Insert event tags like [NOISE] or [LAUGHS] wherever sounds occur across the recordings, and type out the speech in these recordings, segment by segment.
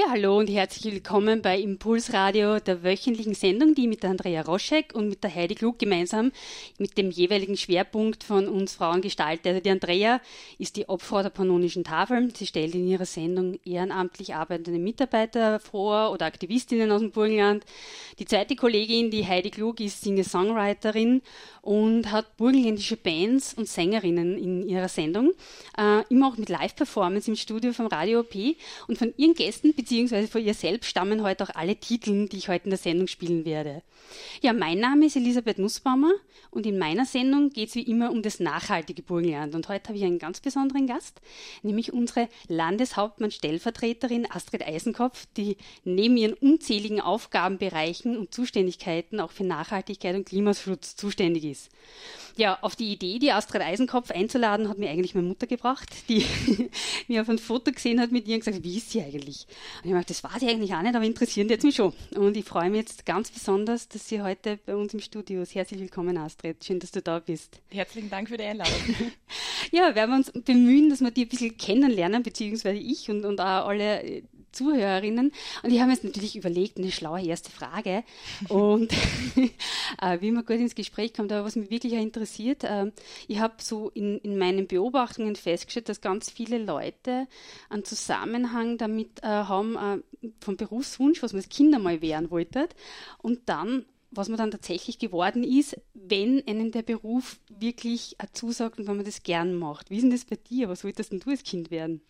Ja, hallo und herzlich willkommen bei Impulsradio, der wöchentlichen Sendung, die mit der Andrea Roschek und mit der Heidi Klug gemeinsam mit dem jeweiligen Schwerpunkt von uns Frauen gestaltet. Also die Andrea ist die Opfer der pannonischen Tafeln. Sie stellt in ihrer Sendung ehrenamtlich arbeitende Mitarbeiter vor oder Aktivistinnen aus dem Burgenland. Die zweite Kollegin, die Heidi Klug, ist Singer-Songwriterin und hat burgenländische Bands und Sängerinnen in ihrer Sendung. Äh, immer auch mit Live-Performance im Studio vom Radio OP. Und von ihren Gästen beziehungsweise von ihr selbst stammen heute auch alle Titel, die ich heute in der Sendung spielen werde. Ja, mein Name ist Elisabeth Nussbaumer und in meiner Sendung geht es wie immer um das nachhaltige Burgenland. Und heute habe ich einen ganz besonderen Gast, nämlich unsere Landeshauptmann-Stellvertreterin Astrid Eisenkopf, die neben ihren unzähligen Aufgabenbereichen und Zuständigkeiten auch für Nachhaltigkeit und Klimaschutz zuständig ist. Ja, auf die Idee, die Astrid Eisenkopf einzuladen, hat mir eigentlich meine Mutter gebracht, die [LAUGHS] mir auf ein Foto gesehen hat mit ihr und gesagt, wie ist sie eigentlich? Und ich habe das war sie eigentlich auch nicht, aber interessieren die jetzt mich schon. Und ich freue mich jetzt ganz besonders, dass sie heute bei uns im Studio ist. Herzlich willkommen, Astrid. Schön, dass du da bist. Herzlichen Dank für die Einladung. [LAUGHS] ja, werden wir uns bemühen, dass wir die ein bisschen kennenlernen, beziehungsweise ich und, und auch alle Zuhörerinnen. Und ich habe mir jetzt natürlich überlegt, eine schlaue erste Frage. Und [LAUGHS] äh, wie man gut ins Gespräch kommt, aber was mich wirklich interessiert, äh, ich habe so in, in meinen Beobachtungen festgestellt, dass ganz viele Leute einen Zusammenhang damit äh, haben, äh, vom Berufswunsch, was man als Kinder mal werden wollte, und dann was man dann tatsächlich geworden ist, wenn einem der Beruf wirklich zusagt und wenn man das gern macht. Wie ist denn das bei dir? Was wolltest denn du als Kind werden?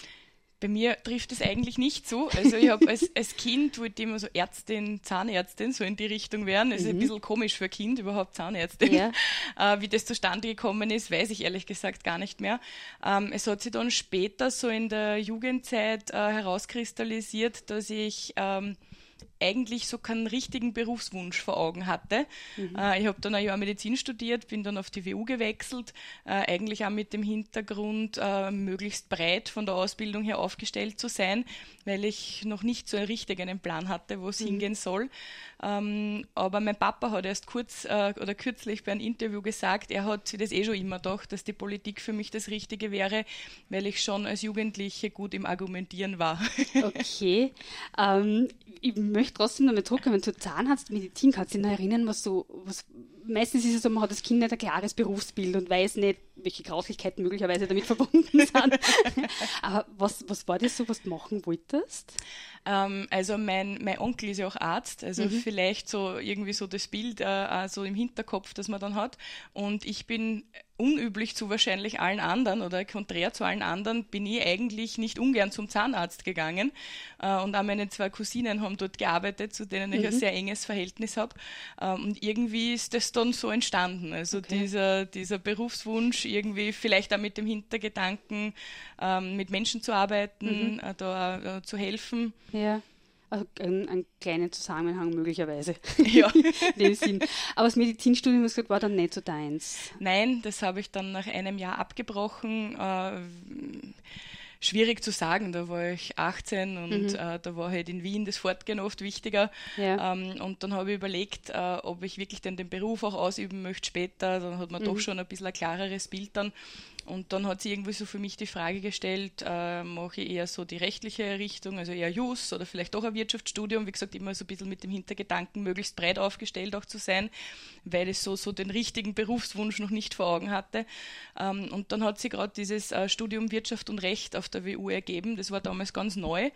Bei mir trifft es eigentlich nicht so. Also ich habe als, als Kind wollte ich immer so Ärztin, Zahnärztin, so in die Richtung werden. Ist mhm. ein bisschen komisch für ein Kind, überhaupt Zahnärztin. Ja. [LAUGHS] Äh, wie das zustande gekommen ist, weiß ich ehrlich gesagt gar nicht mehr. Ähm, es hat sich dann später so in der Jugendzeit äh, herauskristallisiert, dass ich ähm, eigentlich so keinen richtigen Berufswunsch vor Augen hatte. Mhm. Äh, ich habe dann ein Jahr Medizin studiert, bin dann auf die WU gewechselt, äh, eigentlich auch mit dem Hintergrund, äh, möglichst breit von der Ausbildung her aufgestellt zu sein, weil ich noch nicht so richtig einen Plan hatte, wo es mhm. hingehen soll. Ähm, aber mein Papa hat erst kurz äh, oder kürzlich bei einem Interview gesagt, er hat sich das eh schon immer gedacht, dass die Politik für mich das Richtige wäre, weil ich schon als Jugendliche gut im Argumentieren war. Okay. Ähm, ich möchte trotzdem mal zurückkommen zu Zahnarztmedizin. Kannst du dich noch erinnern, was so, was, meistens ist es so, man hat als Kind nicht ein klares Berufsbild und weiß nicht, welche Grauslichkeiten möglicherweise damit [LAUGHS] verbunden sind. [LAUGHS] Aber was, was war das so, was du machen wolltest? Ähm, also mein, mein Onkel ist ja auch Arzt, also mhm. vielleicht so irgendwie so das Bild äh, so im Hinterkopf, das man dann hat. Und ich bin unüblich zu wahrscheinlich allen anderen oder konträr zu allen anderen, bin ich eigentlich nicht ungern zum Zahnarzt gegangen. Äh, und auch meine zwei Cousinen haben dort gearbeitet, zu denen ich mhm. ein sehr enges Verhältnis habe. Ähm, und irgendwie ist das dann so entstanden. Also okay. dieser, dieser Berufswunsch, irgendwie vielleicht auch mit dem Hintergedanken, ähm, mit Menschen zu arbeiten, mhm. Äh, da äh, zu helfen. Ja. Also ein, ein kleiner Zusammenhang möglicherweise. Ja. [LAUGHS] in dem Sinn. Aber das Medizinstudium gesagt, war dann nicht so deins. Nein, das habe ich dann nach einem Jahr abgebrochen. Äh, schwierig zu sagen. Da war ich 18 und mhm. äh, da war halt in Wien das Fortgehen oft wichtiger. Ja. Ähm, und dann habe ich überlegt, äh, ob ich wirklich denn den Beruf auch ausüben möchte später. Dann hat man mhm. doch schon ein bisschen ein klareres Bild dann. Und dann hat sie irgendwie so für mich die Frage gestellt, äh, mache ich eher so die rechtliche Richtung, also eher Jus oder vielleicht doch ein Wirtschaftsstudium, wie gesagt, immer so ein bisschen mit dem Hintergedanken, möglichst breit aufgestellt auch zu sein, weil ich so, so den richtigen Berufswunsch noch nicht vor Augen hatte. Ähm, und dann hat sie gerade dieses äh, Studium Wirtschaft und Recht auf der WU ergeben, das war damals ganz neu.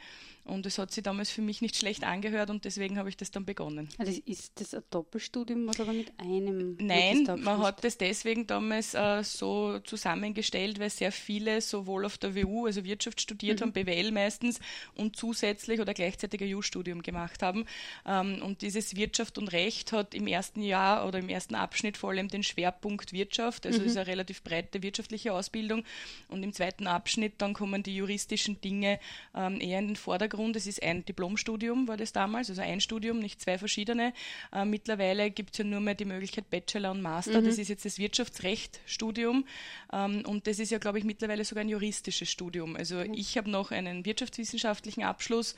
Und es hat sich damals für mich nicht schlecht angehört und deswegen habe ich das dann begonnen. Also ist das ein Doppelstudium, aber mit einem? Nein, man hat das deswegen damals äh, so zusammengestellt, weil sehr viele sowohl auf der WU, also Wirtschaft studiert mhm. haben, BWL meistens, und zusätzlich oder gleichzeitig ein EU-Studium gemacht haben. Ähm, und dieses Wirtschaft und Recht hat im ersten Jahr oder im ersten Abschnitt vor allem den Schwerpunkt Wirtschaft, also mhm. ist eine relativ breite wirtschaftliche Ausbildung. Und im zweiten Abschnitt dann kommen die juristischen Dinge ähm, eher in den Vordergrund Hintergrund, es ist ein Diplomstudium, war das damals, also ein Studium, nicht zwei verschiedene. Äh, mittlerweile gibt es ja nur mehr die Möglichkeit Bachelor und Master. Mhm. Das ist jetzt das Wirtschaftsrechtstudium ähm, und das ist ja, glaube ich, mittlerweile sogar ein juristisches Studium. Also mhm. ich habe noch einen wirtschaftswissenschaftlichen Abschluss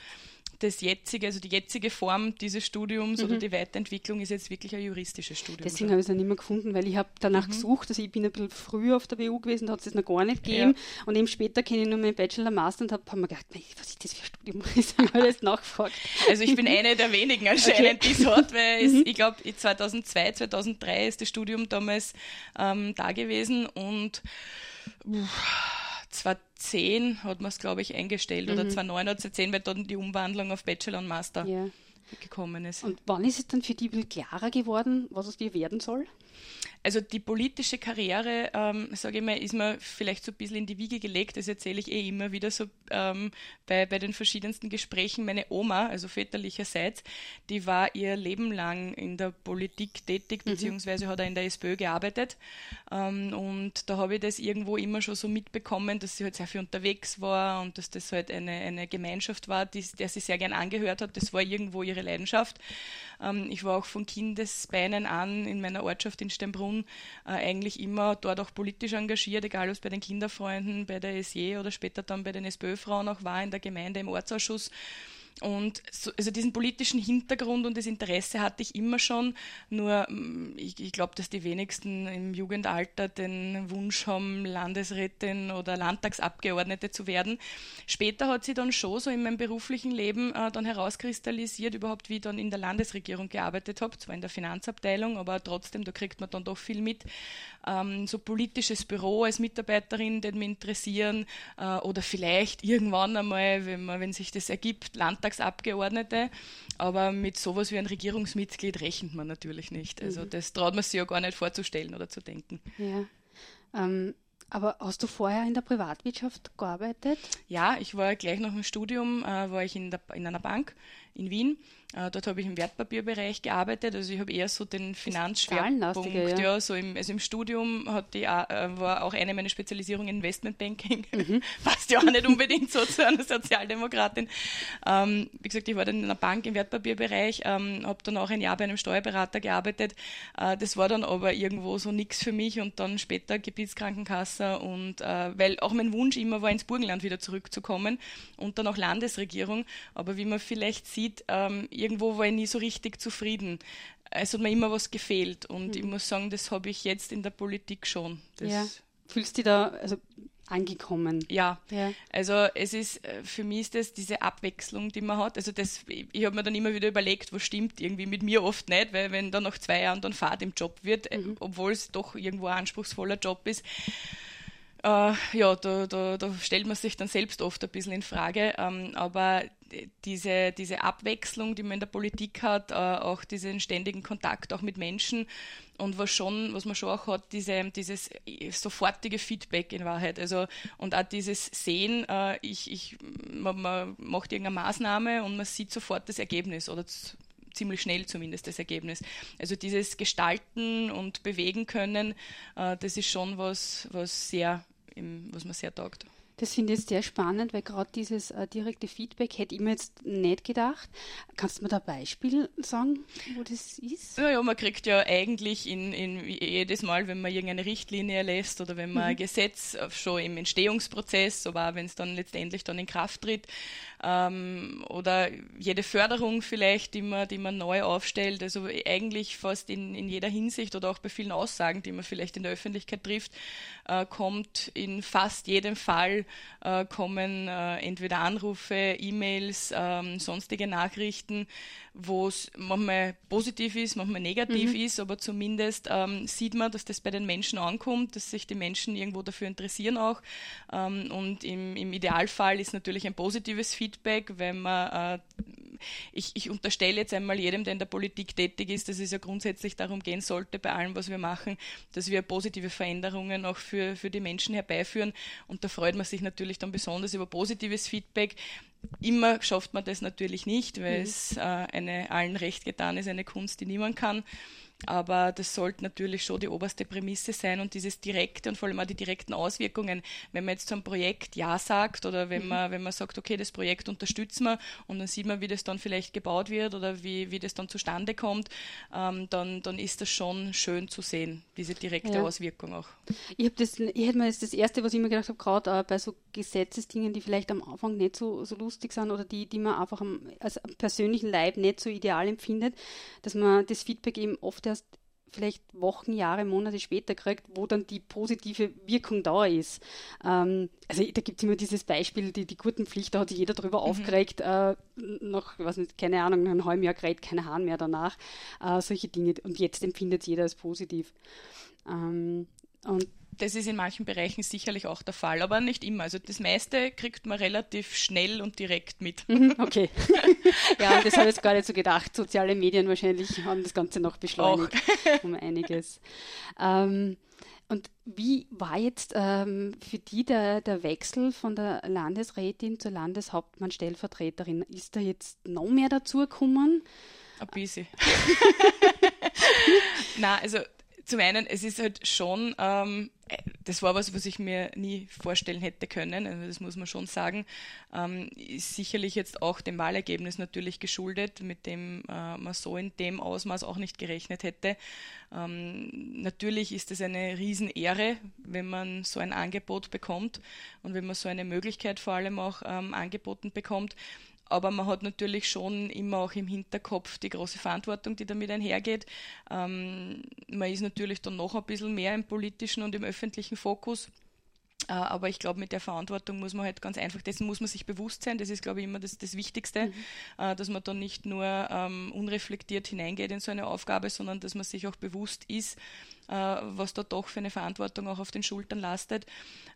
das jetzige, also die jetzige Form dieses Studiums mhm. oder die Weiterentwicklung ist jetzt wirklich ein juristisches Studium. Deswegen habe ich es dann nicht mehr gefunden, weil ich habe danach mhm. gesucht, also ich bin ein bisschen früher auf der WU gewesen, da hat es das noch gar nicht gegeben ja. und eben später kenne ich nur meinen Bachelor, Master und habe hab mir gedacht, was ist das für ein Studium? [LAUGHS] Ich habe alles nachgefragt. Also ich bin eine der wenigen anscheinend, okay. die es hat, weil mhm. es, ich glaube 2002, 2003 ist das Studium damals ähm, da gewesen und uff, 2010 hat man es, glaube ich, eingestellt mhm. oder 2009 hat es 2010, weil dann die Umwandlung auf Bachelor und Master ja. Gekommen ist. Und wann ist es dann für die klarer geworden, was es dir werden soll? Also die politische Karriere, ähm, sage ich mal, ist mir vielleicht so ein bisschen in die Wiege gelegt. Das erzähle ich eh immer wieder so ähm, bei, bei den verschiedensten Gesprächen. Meine Oma, also väterlicherseits, die war ihr Leben lang in der Politik tätig, mhm. beziehungsweise hat er in der SPÖ gearbeitet. Ähm, und da habe ich das irgendwo immer schon so mitbekommen, dass sie halt sehr viel unterwegs war und dass das halt eine, eine Gemeinschaft war, die, der sie sehr gern angehört hat. Das war irgendwo ihre Leidenschaft. Ähm, ich war auch von Kindesbeinen an in meiner Ortschaft in Steinbrunn äh, eigentlich immer dort auch politisch engagiert, egal ob es bei den Kinderfreunden, bei der SJ oder später dann bei den SPÖ-Frauen auch war, in der Gemeinde, im Ortsausschuss. Und so, also diesen politischen Hintergrund und das Interesse hatte ich immer schon. Nur mm, ich, ich glaube, dass die wenigsten im Jugendalter den Wunsch haben, Landesrätin oder Landtagsabgeordnete zu werden. Später hat sie dann schon so in meinem beruflichen Leben äh, dann herauskristallisiert, überhaupt wie ich dann in der Landesregierung gearbeitet habe, zwar in der Finanzabteilung, aber trotzdem, da kriegt man dann doch viel mit ähm, so politisches Büro als Mitarbeiterin, den mich interessieren äh, oder vielleicht irgendwann einmal, wenn, man, wenn sich das ergibt, Landtagsabgeordnete. Aber mit sowas wie ein Regierungsmitglied rechnet man natürlich nicht. Also mhm. das traut man sich ja gar nicht vorzustellen oder zu denken. Ja. Ähm, aber hast du vorher in der Privatwirtschaft gearbeitet? Ja, ich war gleich nach dem Studium, äh, war ich in, der, in einer Bank in Wien äh, dort habe ich im Wertpapierbereich gearbeitet, also ich habe eher so den Finanzschwerpunkt. Ja. ja. so im, also im Studium die, äh, war auch eine meiner Spezialisierungen Investmentbanking. Mhm. [LAUGHS] Passt ja auch nicht unbedingt so zu einer Sozialdemokratin. Ähm, wie gesagt, ich war dann in einer Bank im Wertpapierbereich, ähm, habe dann auch ein Jahr bei einem Steuerberater gearbeitet. Äh, das war dann aber irgendwo so nichts für mich und dann später Gebietskrankenkasse und äh, weil auch mein Wunsch immer war, ins Burgenland wieder zurückzukommen und dann auch Landesregierung. Aber wie man vielleicht sieht, ähm, irgendwo war ich nie so richtig zufrieden. Es hat mir immer was gefehlt und mhm. ich muss sagen, das habe ich jetzt in der Politik schon. Das ja. Fühlst du dich da also angekommen? Ja. ja. Also es ist, äh, für mich ist das diese Abwechslung, die man hat. Also das, ich habe mir dann immer wieder überlegt, was stimmt irgendwie mit mir oft nicht, weil wenn dann nach zwei Jahren dann Fahrt im Job wird, äh, mhm. obwohl es doch irgendwo ein anspruchsvoller Job ist, äh, ja, da, da, da, stellt man sich dann selbst oft ein bisschen in Frage. Ähm, aber diese, diese Abwechslung, die man in der Politik hat, äh, auch diesen ständigen Kontakt auch mit Menschen und was schon, was man schon auch hat, diese, dieses sofortige Feedback in Wahrheit. Also und auch dieses Sehen, äh, ich, ich, man, man macht irgendeine Maßnahme und man sieht sofort das Ergebnis oder ziemlich schnell zumindest das Ergebnis. Also dieses Gestalten und Bewegen können, äh, das ist schon was, was sehr, was man sehr taugt. Das finde ich sehr spannend, weil gerade dieses äh, direkte Feedback hätte ich mir jetzt nicht gedacht. Kannst du mir da ein Beispiel sagen, wo das ist? Ja, ja man kriegt ja eigentlich in, in jedes Mal, wenn man irgendeine Richtlinie erlässt oder wenn man mhm. ein Gesetz schon im Entstehungsprozess, aber auch wenn es dann letztendlich dann in Kraft tritt, ähm, oder jede Förderung vielleicht, die man, die man neu aufstellt, also eigentlich fast in, in jeder Hinsicht oder auch bei vielen Aussagen, die man vielleicht in der Öffentlichkeit trifft, äh, kommt in fast jedem Fall äh, kommen äh, entweder Anrufe, E-Mails, ähm, sonstige Nachrichten, wo es manchmal positiv ist, manchmal negativ mhm. ist, aber zumindest ähm, sieht man, dass das bei den Menschen ankommt, dass sich die Menschen irgendwo dafür interessieren auch. Ähm, und im, im Idealfall ist natürlich ein positives Feedback, wenn man äh, ich, ich unterstelle jetzt einmal jedem, der in der Politik tätig ist, dass es ja grundsätzlich darum gehen sollte, bei allem, was wir machen, dass wir positive Veränderungen auch für, für die Menschen herbeiführen. Und da freut man sich natürlich dann besonders über positives Feedback. Immer schafft man das natürlich nicht, weil mhm. es äh, eine allen recht getan ist, eine Kunst, die niemand kann. Aber das sollte natürlich schon die oberste Prämisse sein und dieses direkte und vor allem auch die direkten Auswirkungen. Wenn man jetzt zu einem Projekt Ja sagt oder wenn mhm. man, wenn man sagt, okay, das Projekt unterstützen wir und dann sieht man, wie das dann vielleicht gebaut wird oder wie, wie das dann zustande kommt, ähm, dann, dann ist das schon schön zu sehen, diese direkte ja. Auswirkung auch. Ich habe das, ich hätte mir das, das erste, was ich mir gedacht habe, gerade äh, bei so Gesetzesdingen, die vielleicht am Anfang nicht so, so lustig sind oder die, die man einfach am, als persönlichen Leib nicht so ideal empfindet, dass man das Feedback eben oft erst vielleicht Wochen, Jahre, Monate später kriegt, wo dann die positive Wirkung da ist. Ähm, also da gibt es immer dieses Beispiel, die, die Gurtenpflicht, da hat sich jeder darüber mhm. aufgeregt, äh, noch, was nicht, keine Ahnung, einem halben Jahr kräht kein Hahn mehr danach. Äh, solche Dinge. Und jetzt empfindet jeder als positiv. Ähm, und das ist in manchen Bereichen sicherlich auch der Fall, aber nicht immer. Also das meiste kriegt man relativ schnell und direkt mit. Mhm, okay. [LAUGHS] ja, das habe ich jetzt gar nicht so gedacht. Soziale Medien wahrscheinlich haben das Ganze noch beschleunigt auch. um einiges. Ähm, und wie war jetzt ähm, für die der, der Wechsel von der Landesrätin zur Landeshauptmann-Stellvertreterin? Ist da jetzt noch mehr dazu gekommen? Ein bisschen. [LAUGHS] [LAUGHS] Na, also zum einen, es ist halt schon, ähm, das war was, was ich mir nie vorstellen hätte können, also das muss man schon sagen, ähm, ist sicherlich jetzt auch dem Wahlergebnis natürlich geschuldet, mit dem äh, man so in dem Ausmaß auch nicht gerechnet hätte. Ähm, natürlich ist es eine Riesenehre, wenn man so ein Angebot bekommt und wenn man so eine Möglichkeit vor allem auch ähm, angeboten bekommt. Aber man hat natürlich schon immer auch im Hinterkopf die große Verantwortung, die damit einhergeht. Ähm, man ist natürlich dann noch ein bisschen mehr im politischen und im öffentlichen Fokus. Äh, aber ich glaube, mit der Verantwortung muss man halt ganz einfach, dessen muss man sich bewusst sein. Das ist, glaube ich, immer das, das Wichtigste, mhm. äh, dass man dann nicht nur ähm, unreflektiert hineingeht in so eine Aufgabe, sondern dass man sich auch bewusst ist, was da doch für eine Verantwortung auch auf den Schultern lastet.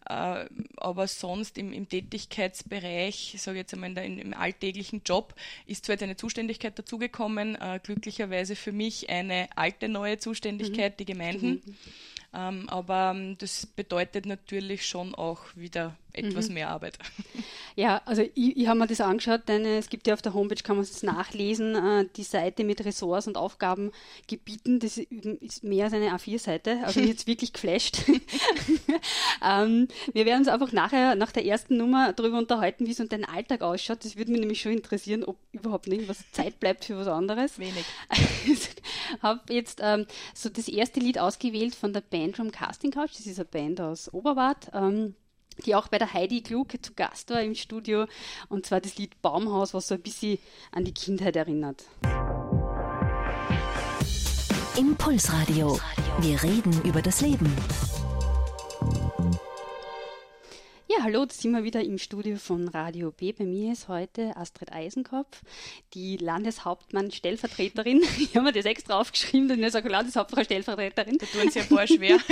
Äh, aber sonst im, im Tätigkeitsbereich, ich sage jetzt einmal der, im alltäglichen Job, ist zwar jetzt eine Zuständigkeit dazugekommen, äh, glücklicherweise für mich eine alte neue Zuständigkeit, mhm. die Gemeinden. Mhm. Ähm, aber ähm, das bedeutet natürlich schon auch wieder etwas mhm. mehr Arbeit. [LAUGHS] Ja, also ich, ich habe mir das angeschaut, denn es gibt ja auf der Homepage, kann man es nachlesen, äh, die Seite mit Ressorts und Aufgabengebieten, das ist mehr als eine A4-Seite, also jetzt [LAUGHS] wirklich geflasht. [LAUGHS] ähm, wir werden uns einfach nachher, nach der ersten Nummer darüber unterhalten, wie so dein Alltag ausschaut. Das würde mich nämlich schon interessieren, ob überhaupt nicht was Zeit bleibt für was anderes. Wenig. Habe jetzt ähm, so das erste Lied ausgewählt von der Band from Casting Couch, das ist eine Band aus Oberwart. Ähm, die auch bei der Heidi Kluge zu Gast war im Studio. Und zwar das Lied Baumhaus, was so ein bisschen an die Kindheit erinnert. Impulsradio. Wir reden über das Leben. Ja, hallo, da sind wir wieder im Studio von Radio B. Bei mir ist heute Astrid Eisenkopf, die Landeshauptmann-Stellvertreterin. [LAUGHS] Ich habe mir das extra aufgeschrieben, dass ich sage Landeshauptmann-Stellvertreterin. Da tun sie ein paar schwer. [LAUGHS]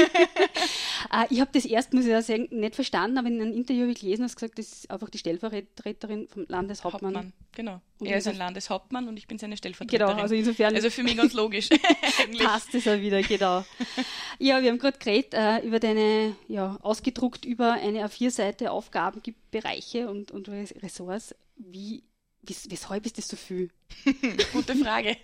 Ah, ich habe das erst, muss ich auch sagen, nicht verstanden, aber in einem Interview habe ich gelesen, hast gesagt, das ist einfach die Stellvertreterin vom Landeshauptmann. Hauptmann, genau. Und er ist ein Landeshauptmann und ich bin seine Stellvertreterin. Genau, also insofern. Also für mich ganz logisch. [LAUGHS] passt es auch wieder, genau. ja, wir haben gerade geredet äh, über deine, ja, ausgedruckt über eine A4-Seite Aufgabenbereiche und, und Ressorts. Wie Wes weshalb ist das so viel? [LAUGHS] Gute Frage.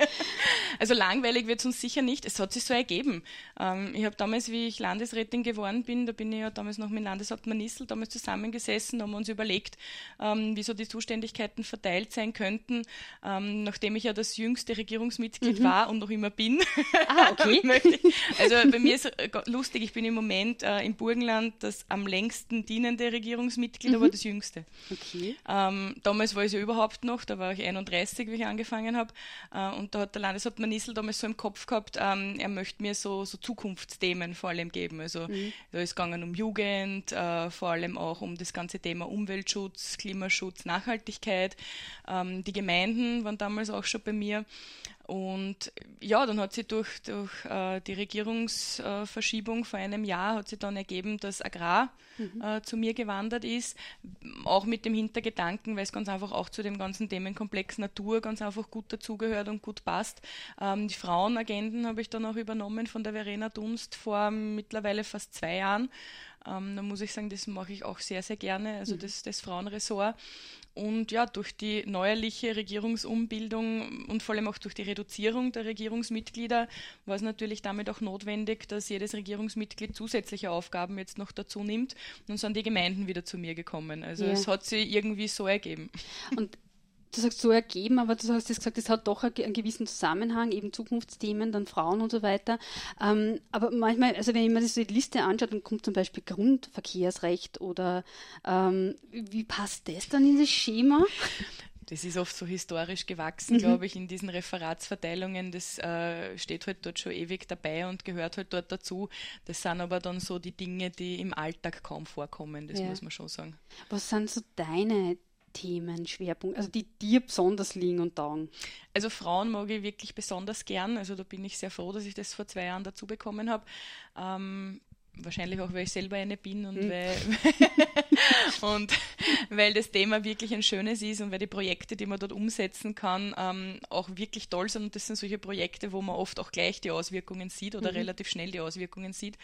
Also langweilig wird es uns sicher nicht. Es hat sich so ergeben. Ähm, ich habe damals, wie ich Landesrätin geworden bin, da bin ich ja damals noch mit Landeshauptmann Nissel damals zusammengesessen, haben wir uns überlegt, ähm, wie so die Zuständigkeiten verteilt sein könnten, ähm, nachdem ich ja das jüngste Regierungsmitglied mhm. war und noch immer bin. Ah, okay. [LAUGHS] also bei mir ist äh, lustig, ich bin im Moment äh, im Burgenland das am längsten dienende Regierungsmitglied, mhm. aber das jüngste. Okay. Ähm, damals war ich ja überhaupt noch, da war ich 31, wie ich angefangen habe. Äh, und da hat der Landeshauptmann Nissel damals so im Kopf gehabt, ähm, er möchte mir so, so Zukunftsthemen vor allem geben. Also mhm. da ist gegangen um Jugend, äh, vor allem auch um das ganze Thema Umweltschutz, Klimaschutz, Nachhaltigkeit. Ähm, die Gemeinden waren damals auch schon bei mir. Und ja, dann hat sich durch, durch äh, die Regierungsverschiebung vor einem Jahr hat sich dann ergeben, dass Agrar mhm. äh, zu mir gewandert ist, auch mit dem Hintergedanken, weil es ganz einfach auch zu dem ganzen Themenkomplex Natur ganz einfach gut dazugehört und gut passt. Ähm, die Frauenagenden habe ich dann auch übernommen von der Verena Dunst vor mittlerweile fast zwei Jahren. Ähm, da muss ich sagen, das mache ich auch sehr, sehr gerne, also mhm. das, das Frauenressort. Und ja, durch die neuerliche Regierungsumbildung und vor allem auch durch die Reduzierung der Regierungsmitglieder war es natürlich damit auch notwendig, dass jedes Regierungsmitglied zusätzliche Aufgaben jetzt noch dazu nimmt. Und dann sind die Gemeinden wieder zu mir gekommen. Also ja. es hat sich irgendwie so ergeben. Und du sagst so ergeben, aber du hast jetzt gesagt, es hat doch einen gewissen Zusammenhang, eben Zukunftsthemen, dann Frauen und so weiter. Ähm, aber manchmal, also wenn man sich so die Liste anschaut, dann kommt zum Beispiel Grundverkehrsrecht oder ähm, wie passt das dann in das Schema? Das ist oft so historisch gewachsen, mhm. glaube ich, in diesen Referatsverteilungen. Das äh, steht halt dort schon ewig dabei und gehört halt dort dazu. Das sind aber dann so die Dinge, die im Alltag kaum vorkommen, das ja. muss man schon sagen. Was sind so deine Themenschwerpunkt, also die dir besonders liegen und taugen? Also Frauen mag ich wirklich besonders gern. Also da bin ich sehr froh, dass ich das vor zwei Jahren dazu bekommen habe. Ähm, wahrscheinlich auch, weil ich selber eine bin und, mhm. weil, [LAUGHS] und weil das Thema wirklich ein schönes ist und weil die Projekte, die man dort umsetzen kann, ähm, auch wirklich toll sind. Und das sind solche Projekte, wo man oft auch gleich die Auswirkungen sieht oder mhm. relativ schnell die Auswirkungen sieht.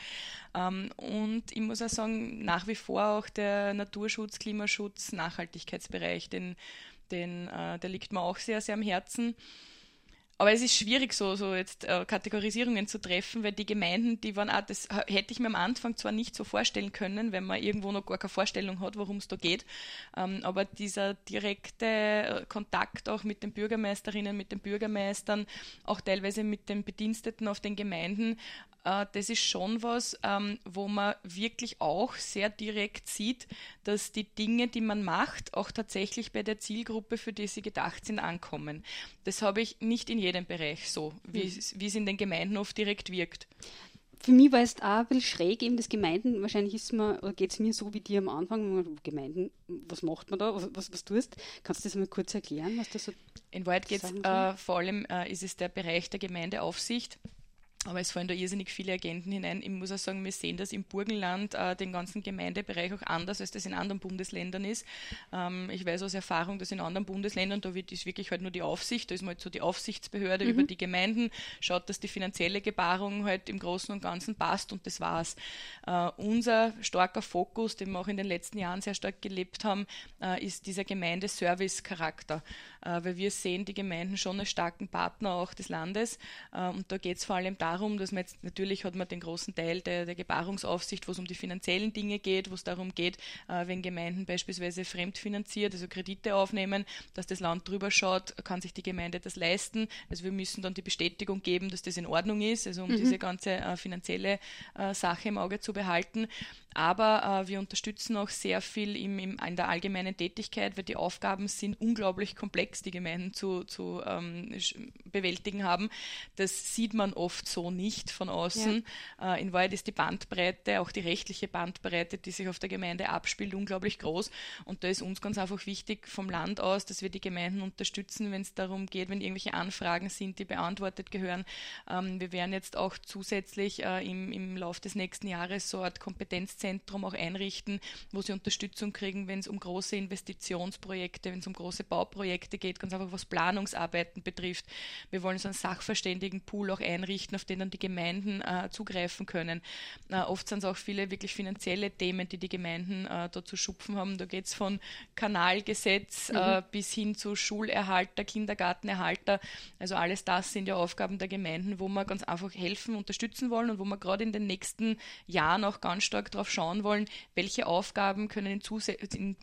Ähm, und ich muss auch sagen, nach wie vor auch der Naturschutz, Klimaschutz, Nachhaltigkeitsbereich, den, den, äh, der liegt mir auch sehr, sehr am Herzen. Aber es ist schwierig, so, so jetzt äh, Kategorisierungen zu treffen, weil die Gemeinden, die waren auch, das hätte ich mir am Anfang zwar nicht so vorstellen können, wenn man irgendwo noch gar keine Vorstellung hat, worum es da geht. Ähm, aber dieser direkte äh, Kontakt auch mit den Bürgermeisterinnen, mit den Bürgermeistern, auch teilweise mit den Bediensteten auf den Gemeinden, äh, das ist schon was, ähm, wo man wirklich auch sehr direkt sieht, dass die Dinge, die man macht, auch tatsächlich bei der Zielgruppe, für die sie gedacht sind, ankommen. Das habe ich nicht in jedem Bereich so, wie, mhm. es in den Gemeinden oft direkt wirkt für mich war es auch ein bisschen schräg, eben das Gemeinden, wahrscheinlich ist mir, oder geht es mir so wie dir am Anfang, Gemeinden, was macht man da, was, was, was tust? Kannst du das mal kurz erklären, was das so In Wahrheit geht es, äh, vor allem äh, ist es der Bereich der Gemeindeaufsicht. Aber es fallen da irrsinnig viele Agenten hinein. Ich muss auch sagen, wir sehen das im Burgenland, äh, den ganzen Gemeindebereich auch anders, als das in anderen Bundesländern ist. Ähm, ich weiß aus Erfahrung, dass in anderen Bundesländern, da wird, ist wirklich halt nur die Aufsicht, da ist mal halt so die Aufsichtsbehörde mhm. über die Gemeinden, schaut, dass die finanzielle Gebarung halt im Großen und Ganzen passt und das war's. Äh, unser starker Fokus, den wir auch in den letzten Jahren sehr stark gelebt haben, äh, ist dieser Gemeindeservice-Charakter. Äh, weil wir sehen die Gemeinden schon als starken Partner auch des Landes äh, und da geht es vor allem darum, darum, dass man jetzt, natürlich hat man den großen Teil der, der Gebarungsaufsicht, wo es um die finanziellen Dinge geht, wo es darum geht, äh, wenn Gemeinden beispielsweise fremdfinanziert, also Kredite aufnehmen, dass das Land drüber schaut, kann sich die Gemeinde das leisten. Also wir müssen dann die Bestätigung geben, dass das in Ordnung ist, also um mhm. diese ganze äh, finanzielle äh, Sache im Auge zu behalten. Aber äh, wir unterstützen auch sehr viel im, im, in der allgemeinen Tätigkeit, weil die Aufgaben sind unglaublich komplex, die Gemeinden zu, zu ähm, bewältigen haben. Das sieht man oft so nicht von außen. Ja. Äh, in Wahrheit ist die Bandbreite, auch die rechtliche Bandbreite, die sich auf der Gemeinde abspielt, unglaublich groß. Und da ist uns ganz einfach wichtig vom Land aus, dass wir die Gemeinden unterstützen, wenn es darum geht, wenn irgendwelche Anfragen sind, die beantwortet gehören. Ähm, wir werden jetzt auch zusätzlich äh, im, im Laufe des nächsten Jahres so eine Art Kompetenz Kompetenzzentrum auch einrichten, wo sie Unterstützung kriegen, wenn es um große Investitionsprojekte, wenn es um große Bauprojekte geht, ganz einfach was Planungsarbeiten betrifft. Wir wollen so einen Sachverständigenpool auch einrichten, auf den dann die Gemeinden äh, zugreifen können. Äh, oft sind es auch viele wirklich finanzielle Themen, die die Gemeinden äh, da zu schupfen haben. Da geht es von Kanalgesetz äh, mhm. bis hin zu Schulerhalter, Kindergartenerhalter. Also alles das sind ja Aufgaben der Gemeinden, wo wir ganz einfach helfen, unterstützen wollen und wo wir gerade in den nächsten Jahren auch ganz stark darauf schauen wollen, welche Aufgaben können in, in,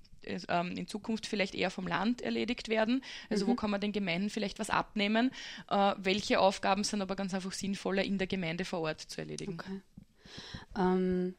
ähm, in Zukunft vielleicht eher vom Land erledigt werden. Also mhm. wo kann man den Gemeinden vielleicht was abnehmen? Äh, welche Aufgaben sind aber ganz einfach sinnvoller in der Gemeinde vor Ort zu erledigen? Okay. Ähm,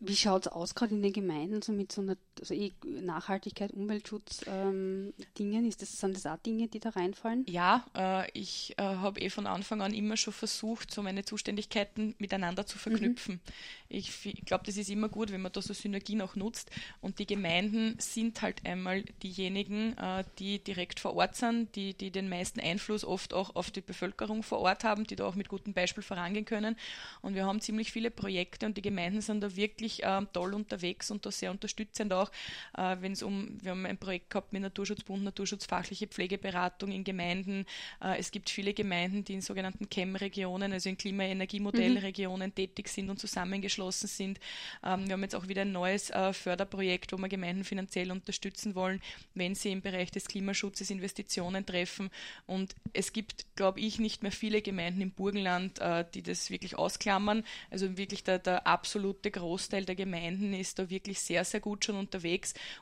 wie schaut es aus gerade in den Gemeinden so mit so einer also eh Nachhaltigkeit, Umweltschutz ähm, Dingen? Ist das, sind das auch Dinge, die da reinfallen? Ja, äh, ich äh, habe eh von Anfang an immer schon versucht, so meine Zuständigkeiten miteinander zu verknüpfen. Mhm. Ich, ich glaube, das ist immer gut, wenn man da so Synergien auch nutzt. Und die Gemeinden sind halt einmal diejenigen, äh, die direkt vor Ort sind, die, die den meisten Einfluss oft auch auf die Bevölkerung vor Ort haben, die da auch mit gutem Beispiel vorangehen können. Und wir haben ziemlich viele Projekte und die Gemeinden sind da wirklich wirklich äh, toll unterwegs und da sehr unterstützend auch. Auch, äh, wenn es um, wir haben ein Projekt gehabt mit Naturschutzbund, Naturschutzfachliche Pflegeberatung in Gemeinden. Äh, es gibt viele Gemeinden, die in sogenannten CHEM-Regionen, also in Klima-Energiemodellregionen mhm. tätig sind und zusammengeschlossen sind. Ähm, wir haben jetzt auch wieder ein neues äh, Förderprojekt, wo wir Gemeinden finanziell unterstützen wollen, wenn sie im Bereich des Klimaschutzes Investitionen treffen. Und es gibt, glaube ich, nicht mehr viele Gemeinden im Burgenland, äh, die das wirklich ausklammern. Also wirklich der, der absolute Großteil der Gemeinden ist da wirklich sehr, sehr gut schon unterwegs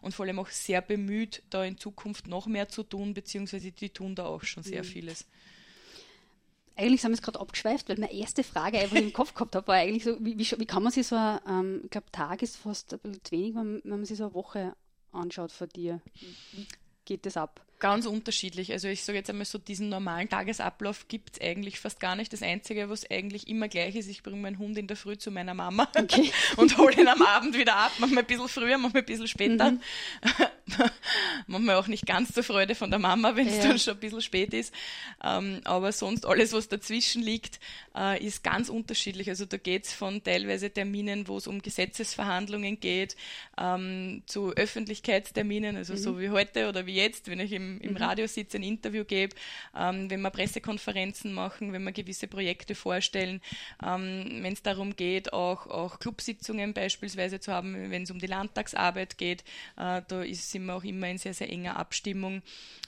und vor allem auch sehr bemüht, da in Zukunft noch mehr zu tun, beziehungsweise die tun da auch schon sehr mhm. vieles. Eigentlich sind wir es gerade abgeschweift, weil meine erste Frage, die ich im Kopf gehabt habe, war eigentlich so, wie, wie, wie kann man sich so, ähm, ich glaube, Tag ist fast ein bisschen zu wenig, wenn, wenn man sich so eine Woche anschaut von dir. Wie geht das ab? Ganz unterschiedlich. Also ich sage jetzt einmal so, diesen normalen Tagesablauf gibt es eigentlich fast gar nicht. Das Einzige, was eigentlich immer gleich ist, ich bringe meinen Hund in der Früh zu meiner Mama okay. [LAUGHS] und hole ihn am Abend wieder ab. Manchmal ein bisschen früher, manchmal ein bisschen später. Mhm. [LAUGHS] manchmal auch nicht ganz zur Freude von der Mama, wenn es ja. dann schon ein bisschen spät ist. Ähm, aber sonst alles, was dazwischen liegt, äh, ist ganz unterschiedlich. Also da geht es von teilweise Terminen, wo es um Gesetzesverhandlungen geht, ähm, zu Öffentlichkeitsterminen, also mhm. so wie heute oder wie jetzt, wenn ich im im, mhm. Radio sitze, ein Interview gebe, ähm, wenn wir Pressekonferenzen machen, wenn wir gewisse Projekte vorstellen, ähm, wenn es darum geht, auch, auch Clubsitzungen beispielsweise zu haben, wenn es um die Landtagsarbeit geht, äh, da ist, sind wir auch immer in sehr, sehr enger Abstimmung.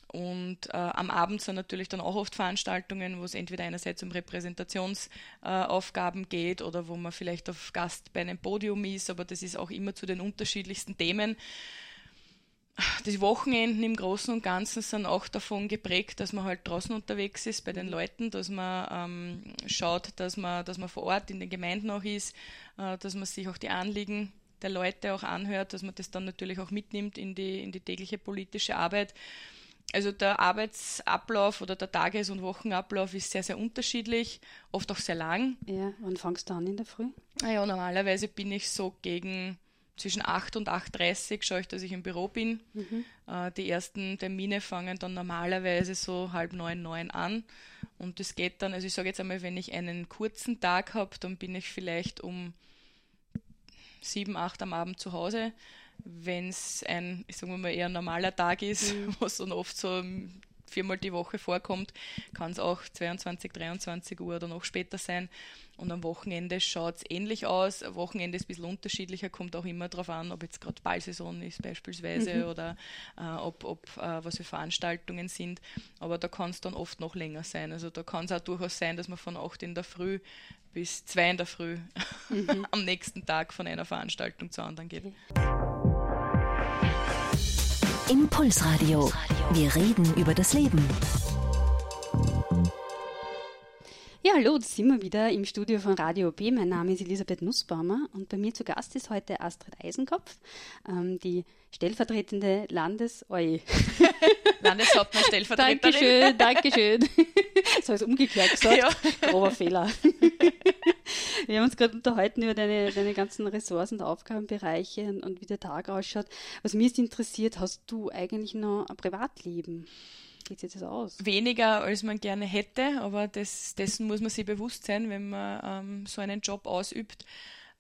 Und äh, am Abend sind natürlich dann auch oft Veranstaltungen, wo es entweder einerseits um Repräsentationsaufgaben äh, geht oder wo man vielleicht auf Gast bei einem Podium ist, aber das ist auch immer zu den unterschiedlichsten Themen die Wochenenden im Großen und Ganzen sind auch davon geprägt, dass man halt draußen unterwegs ist bei den Leuten, dass man ähm, schaut, dass man, dass man vor Ort in den Gemeinden auch ist, äh, dass man sich auch die Anliegen der Leute auch anhört, dass man das dann natürlich auch mitnimmt in die, in die tägliche politische Arbeit. Also der Arbeitsablauf oder der Tages- und Wochenablauf ist sehr, sehr unterschiedlich, oft auch sehr lang. Ja, wann fangst du an in der Früh? Naja, normalerweise bin ich so gegen zwischen 8 und 8.30 Uhr schaue ich, dass ich im Büro bin. Mhm. Äh, die ersten Termine fangen dann normalerweise so halb neun, neun an. Und das geht dann, also ich sage jetzt einmal, wenn ich einen kurzen Tag habe, dann bin ich vielleicht um sieben, acht am Abend zu Hause. Wenn es ein, ich sage mal, eher normaler Tag ist, mhm. [LAUGHS] was dann oft so viermal die Woche vorkommt, kann es auch 22, 23 Uhr oder noch später sein. Und am Wochenende schaut es ähnlich aus. Am Wochenende ist ein bisschen unterschiedlicher, kommt auch immer darauf an, ob jetzt gerade Ballsaison ist beispielsweise mhm. oder äh, ob, ob äh, was für Veranstaltungen sind. Aber da kann es dann oft noch länger sein. Also da kann es auch durchaus sein, dass man von 8 in der Früh bis 2 in der Früh mhm. [LAUGHS] am nächsten Tag von einer Veranstaltung zur anderen geht. Impulsradio. Wir reden über das Leben. Ja, hallo, da sind wir wieder im Studio von Radio B. Mein Name ist Elisabeth Nussbaumer und bei mir zu Gast ist heute Astrid Eisenkopf, ähm, die stellvertretende Landes... Oi. [LAUGHS] Landeshauptmann Stellvertreterin. Dankeschön, Dankeschön. [LAUGHS] So ist umgekehrt gesagt. Ja. Grober Fehler. [LAUGHS] Wir haben uns gerade unterhalten über deine, deine ganzen Ressourcen und Aufgabenbereiche und, und wie der Tag ausschaut. Was mich interessiert, hast du eigentlich noch ein Privatleben? geht sich das aus? Weniger, als man gerne hätte, aber das, dessen muss man sich bewusst sein, wenn man ähm, so einen Job ausübt.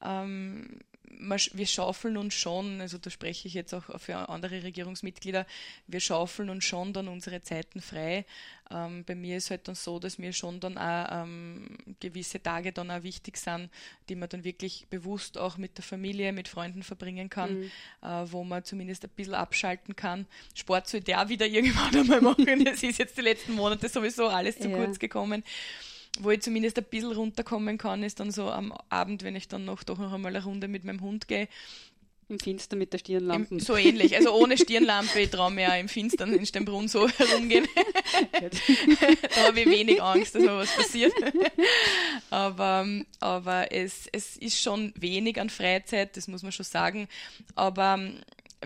Ähm, wir schaufeln uns schon, also da spreche ich jetzt auch für andere Regierungsmitglieder, wir schaufeln uns schon dann unsere Zeiten frei. Ähm, bei mir ist halt dann so, dass mir schon dann auch ähm, gewisse Tage dann auch wichtig sind, die man dann wirklich bewusst auch mit der Familie, mit Freunden verbringen kann, mhm. äh, wo man zumindest ein bisschen abschalten kann. Sport sollte ja wieder [LAUGHS] irgendwann einmal machen. Das ist jetzt die letzten Monate sowieso alles zu ja. kurz gekommen wo ich zumindest ein bisschen runterkommen kann, ist dann so am Abend, wenn ich dann noch doch noch einmal eine Runde mit meinem Hund gehe. Im Finster mit der Stirnlampe. so ähnlich. Also ohne Stirnlampe, ich traue mir auch im Finstern in Steinbrunn so [LAUGHS] herumgehen. da habe ich wenig Angst, dass mir was passiert. aber aber es, es ist schon wenig an Freizeit, das muss man schon sagen. Aber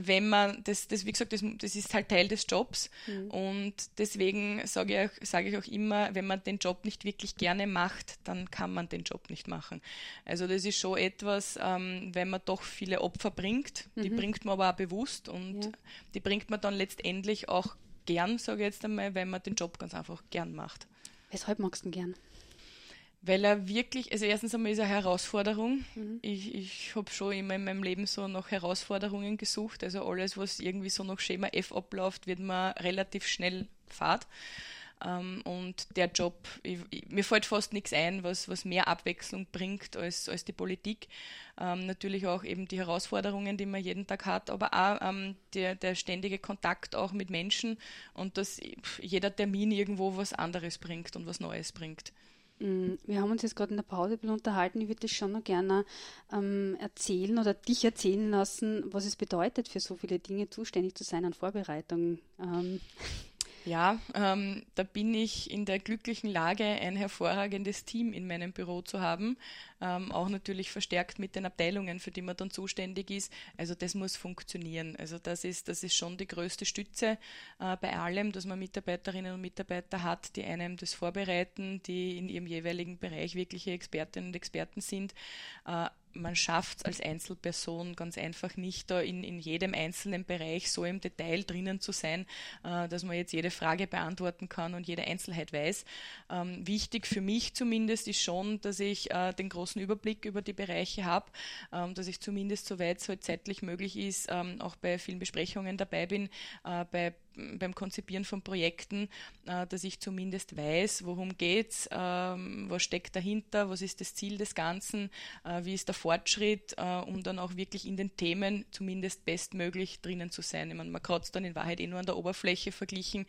wenn man, das, das wie gesagt, das, das ist halt Teil des Jobs mhm. und deswegen sage ich, sage ich auch immer, wenn man den Job nicht wirklich gerne macht, dann kann man den Job nicht machen. Also das ist schon etwas, ähm, wenn man doch viele Opfer bringt, mhm. die bringt man aber auch bewusst und ja. die bringt man dann letztendlich auch gern, sage ich jetzt einmal, wenn man den Job ganz einfach gern macht. Weshalb magst du ihn gern? Weil er wirklich, also erstens einmal ist er eine Herausforderung. Mhm. Ich, ich habe schon immer in meinem Leben so nach Herausforderungen gesucht. Also alles, was irgendwie so nach Schema F abläuft, wird man relativ schnell fad. Ähm, und der Job, ich, ich, mir fällt fast nichts ein, was, was mehr Abwechslung bringt als, als die Politik. Ähm, natürlich auch eben die Herausforderungen, die man jeden Tag hat, aber auch ähm, der, der ständige Kontakt auch mit Menschen und dass jeder Termin irgendwo was anderes bringt und was Neues bringt. Mm, wir haben uns jetzt gerade in der Pause unterhalten. Ich würde das schon noch gerne ähm, erzählen oder dich erzählen lassen, was es bedeutet, für so viele Dinge zuständig zu sein an Vorbereitung. Ähm. Ja, ähm, da bin ich in der glücklichen Lage, ein hervorragendes Team in meinem Büro zu haben. Ähm, auch natürlich verstärkt mit den Abteilungen, für die man dann zuständig ist. Also das muss funktionieren. Also das ist, das ist schon die größte Stütze äh, bei allem, dass man Mitarbeiterinnen und Mitarbeiter hat, die einem das vorbereiten, die in ihrem jeweiligen Bereich wirkliche Expertinnen und Experten sind. Äh, man schafft es als Einzelperson ganz einfach nicht, da in, in jedem einzelnen Bereich so im Detail drinnen zu sein, äh, dass man jetzt jede Frage beantworten kann und jede Einzelheit weiß. Ähm, wichtig für mich zumindest ist schon, dass ich äh, den großen Überblick über die Bereiche habe, ähm, dass ich zumindest, soweit es halt zeitlich möglich ist, ähm, auch bei vielen Besprechungen dabei bin, äh, bei beim Konzipieren von Projekten, äh, dass ich zumindest weiß, worum geht's, ähm, was steckt dahinter, was ist das Ziel des Ganzen, äh, wie ist der Fortschritt, äh, um dann auch wirklich in den Themen zumindest bestmöglich drinnen zu sein. Ich meine, man kratzt dann in Wahrheit eh nur an der Oberfläche verglichen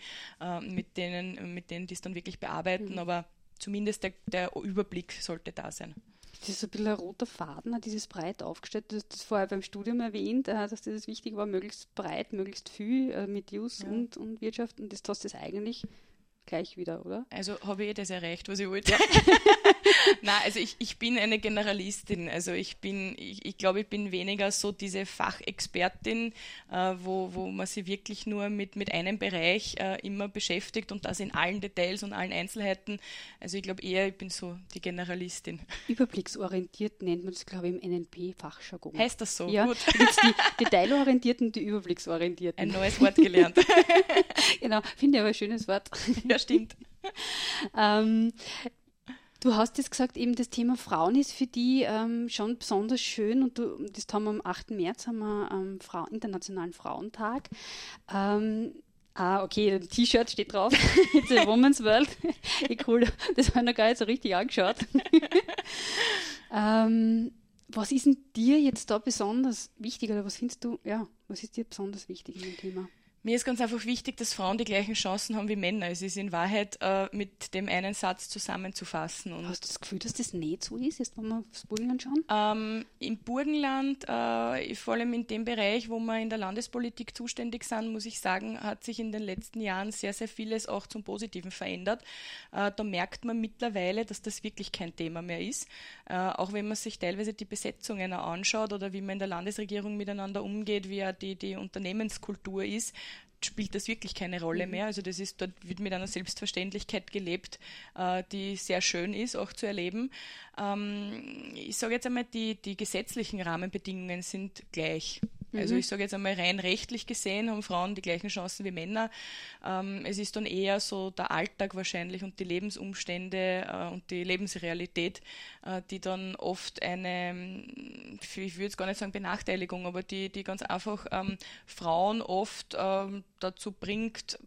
mit denen, mit denen, die es dann wirklich bearbeiten, mhm. aber zumindest der, der Überblick sollte da sein. Das ist ein bisschen ein roter Faden, dieses breit aufgestellt. Du hast das vorher beim Studium erwähnt, äh, dass das wichtig war, möglichst breit, möglichst viel äh, mit Use ja. und, und Wirtschaft. Und das hast du eigentlich gleich wieder, oder? Also habe ich das erreicht, was ich wollte. Ja. [LAUGHS] Nein, also ich, ich bin eine Generalistin. Also ich bin, ich, ich glaube, ich bin weniger so diese Fachexpertin, äh, wo, wo man sich wirklich nur mit, mit einem Bereich äh, immer beschäftigt und das in allen Details und allen Einzelheiten. Also ich glaube eher, ich bin so die Generalistin. Überblicksorientiert nennt man das, glaube ich, im NNP-Fachjargon. Heißt das so? Ja, Gut. die Detailorientierten und die Überblicksorientierten. Ein neues Wort gelernt. [LAUGHS] genau, finde ich aber ein schönes Wort. Ja, stimmt. [LAUGHS] ähm, Du hast jetzt gesagt, eben das Thema Frauen ist für die ähm, schon besonders schön und du, das haben wir am 8. März haben wir ähm, Frau, Internationalen Frauentag. Ähm, ah, okay, ein T-Shirt steht drauf. [LAUGHS] It's a Woman's World. [LAUGHS] cool, das habe ich noch gar nicht so richtig angeschaut. ähm, was ist denn dir jetzt da besonders wichtig oder was findest du, ja, was ist dir besonders wichtig in dem Thema? Mir ist ganz einfach wichtig, dass Frauen die gleichen Chancen haben wie Männer. Es ist in Wahrheit äh, mit dem einen Satz zusammenzufassen. Und Hast du das Gefühl, dass das nicht so ist, jetzt wenn wir aufs Burgenland schauen? Ähm, Im Burgenland, äh, vor allem in dem Bereich, wo wir in der Landespolitik zuständig sind, muss ich sagen, hat sich in den letzten Jahren sehr, sehr vieles auch zum Positiven verändert. Äh, da merkt man mittlerweile, dass das wirklich kein Thema mehr ist. Äh, auch wenn man sich teilweise die Besetzungen anschaut oder wie man in der Landesregierung miteinander umgeht, wie ja die, die Unternehmenskultur ist, spielt das wirklich keine Rolle mhm. mehr. Also das ist, dort wird mit einer Selbstverständlichkeit gelebt, äh, die sehr schön ist, auch zu erleben. Ähm, ich sage jetzt einmal, die, die gesetzlichen Rahmenbedingungen sind gleich. Also mhm. ich sage jetzt einmal rein rechtlich gesehen haben Frauen die gleichen Chancen wie Männer. Ähm, es ist dann eher so der Alltag wahrscheinlich und die Lebensumstände äh, und die Lebensrealität, äh, die dann oft eine, ich würde jetzt gar nicht sagen Benachteiligung, aber die, die ganz einfach ähm, Frauen oft ähm, dazu bringt,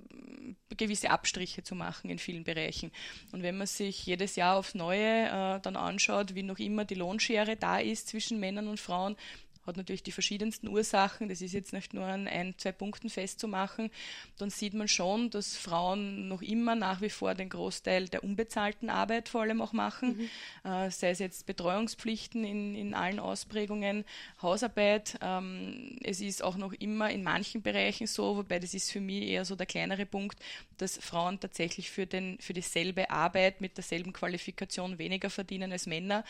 gewisse Abstriche zu machen in vielen Bereichen. Und wenn man sich jedes Jahr aufs Neue äh, dann anschaut, wie noch immer die Lohnschere da ist zwischen Männern und Frauen, hat natürlich die verschiedensten Ursachen. Das ist jetzt nicht nur an ein, zwei Punkten festzumachen. Dann sieht man schon, dass Frauen noch immer nach wie vor den Großteil der unbezahlten Arbeit vor allem auch machen. Mhm. Äh, sei es jetzt Betreuungspflichten in, in allen Ausprägungen, Hausarbeit. Ähm, es ist auch noch immer in manchen Bereichen so, wobei das ist für mich eher so der kleinere Punkt, dass Frauen tatsächlich für, den, für dieselbe Arbeit mit derselben Qualifikation weniger verdienen als Männer.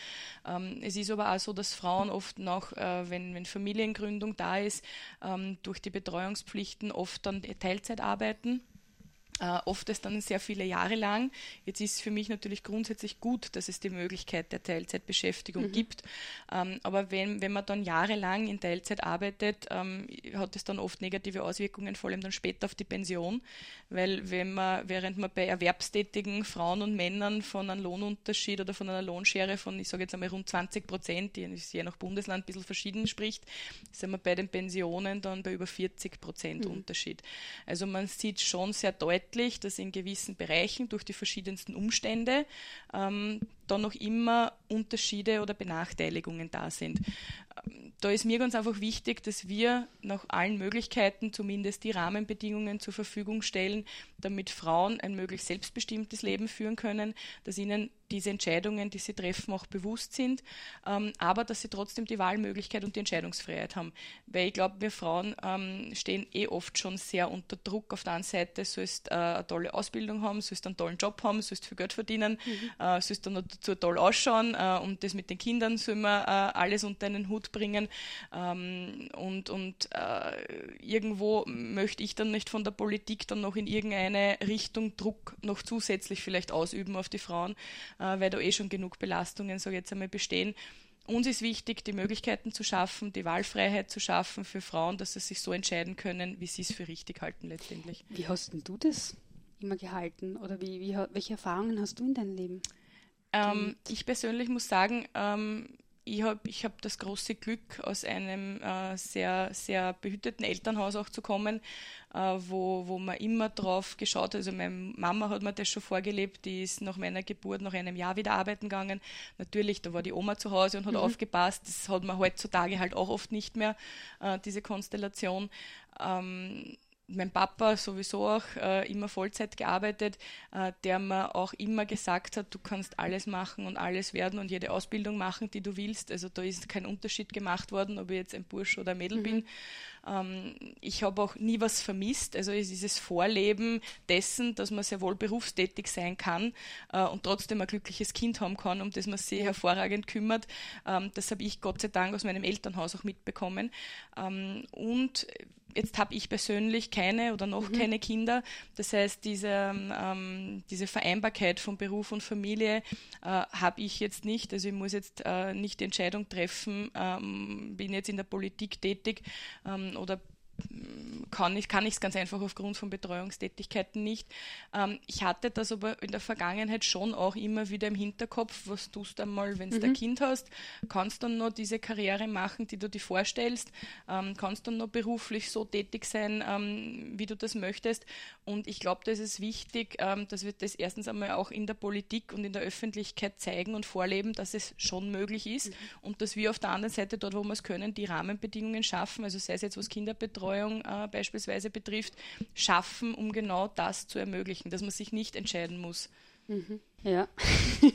Ähm, es ist aber auch so, dass Frauen oft noch, äh, wenn wenn, wenn Familiengründung da ist, ähm, durch die Betreuungspflichten oft dann Teilzeit arbeiten äh, oft ist dann sehr viele Jahre lang. Jetzt ist es für mich natürlich grundsätzlich gut, dass es die Möglichkeit der Teilzeitbeschäftigung mhm. gibt. Ähm, aber wenn, wenn man dann jahrelang in Teilzeit arbeitet, ähm, hat es dann oft negative Auswirkungen, vor allem dann später auf die Pension. Weil wenn man, während man bei erwerbstätigen Frauen und Männern von einem Lohnunterschied oder von einer Lohnschere von, ich sage jetzt einmal rund 20 Prozent, die ist je nach Bundesland ein bisschen verschieden spricht, sind wir bei den Pensionen dann bei über 40 Prozent mhm. Unterschied. Also man sieht schon sehr deutlich, deutlich, dass in gewissen Bereichen durch die verschiedensten Umstände ähm, dann noch immer Unterschiede oder Benachteiligungen da sind. Da ist mir ganz einfach wichtig, dass wir nach allen Möglichkeiten zumindest die Rahmenbedingungen zur Verfügung stellen, damit Frauen ein möglichst selbstbestimmtes Leben führen können, dass ihnen diese Entscheidungen, die sie treffen, auch bewusst sind, ähm, aber dass sie trotzdem die Wahlmöglichkeit und die Entscheidungsfreiheit haben. Weil ich glaube, wir Frauen ähm, stehen eh oft schon sehr unter Druck. Auf der einen Seite sollst äh, eine tolle Ausbildung haben, sollst einen tollen Job haben, sollst viel Geld verdienen, mhm. äh, sollst dann dazu toll ausschauen äh, und das mit den Kindern soll man äh, alles unter einen Hut bringen. Ähm, und und äh, irgendwo möchte ich dann nicht von der Politik dann noch in irgendeine Richtung Druck noch zusätzlich vielleicht ausüben auf die Frauen, weil da eh schon genug Belastungen, so jetzt einmal, bestehen. Uns ist wichtig, die Möglichkeiten zu schaffen, die Wahlfreiheit zu schaffen für Frauen, dass sie sich so entscheiden können, wie sie es für richtig halten letztendlich. Wie hast denn du das immer gehalten oder wie, wie, welche Erfahrungen hast du in deinem Leben? Ähm, ich persönlich muss sagen, ähm, ich habe ich hab das große Glück, aus einem äh, sehr, sehr behüteten Elternhaus auch zu kommen, äh, wo, wo man immer drauf geschaut hat. Also meine Mama hat mir das schon vorgelebt, die ist nach meiner Geburt nach einem Jahr wieder arbeiten gegangen. Natürlich, da war die Oma zu Hause und hat mhm. aufgepasst. Das hat man heutzutage halt auch oft nicht mehr, äh, diese Konstellation. Ähm, mein Papa sowieso auch äh, immer Vollzeit gearbeitet, äh, der mir auch immer gesagt hat, du kannst alles machen und alles werden und jede Ausbildung machen, die du willst. Also da ist kein Unterschied gemacht worden, ob ich jetzt ein Bursch oder ein Mädel mhm. bin. Ähm, ich habe auch nie was vermisst. Also es ist dieses Vorleben dessen, dass man sehr wohl berufstätig sein kann äh, und trotzdem ein glückliches Kind haben kann, um das man sich ja. hervorragend kümmert. Ähm, das habe ich Gott sei Dank aus meinem Elternhaus auch mitbekommen. Ähm, und Jetzt habe ich persönlich keine oder noch mhm. keine Kinder. Das heißt, diese, ähm, diese Vereinbarkeit von Beruf und Familie äh, habe ich jetzt nicht. Also ich muss jetzt äh, nicht die Entscheidung treffen, ähm, bin jetzt in der Politik tätig ähm, oder kann ich kann es ganz einfach aufgrund von Betreuungstätigkeiten nicht. Ähm, ich hatte das aber in der Vergangenheit schon auch immer wieder im Hinterkopf, was tust du einmal, wenn du mhm. ein Kind hast, kannst dann noch diese Karriere machen, die du dir vorstellst, ähm, kannst dann noch beruflich so tätig sein, ähm, wie du das möchtest. Und ich glaube, das ist wichtig, ähm, dass wir das erstens einmal auch in der Politik und in der Öffentlichkeit zeigen und vorleben, dass es schon möglich ist mhm. und dass wir auf der anderen Seite dort, wo wir es können, die Rahmenbedingungen schaffen, also sei es jetzt was Kinderbetreuung äh, beispielsweise betrifft, schaffen, um genau das zu ermöglichen, dass man sich nicht entscheiden muss. Mhm. Ja. [LAUGHS]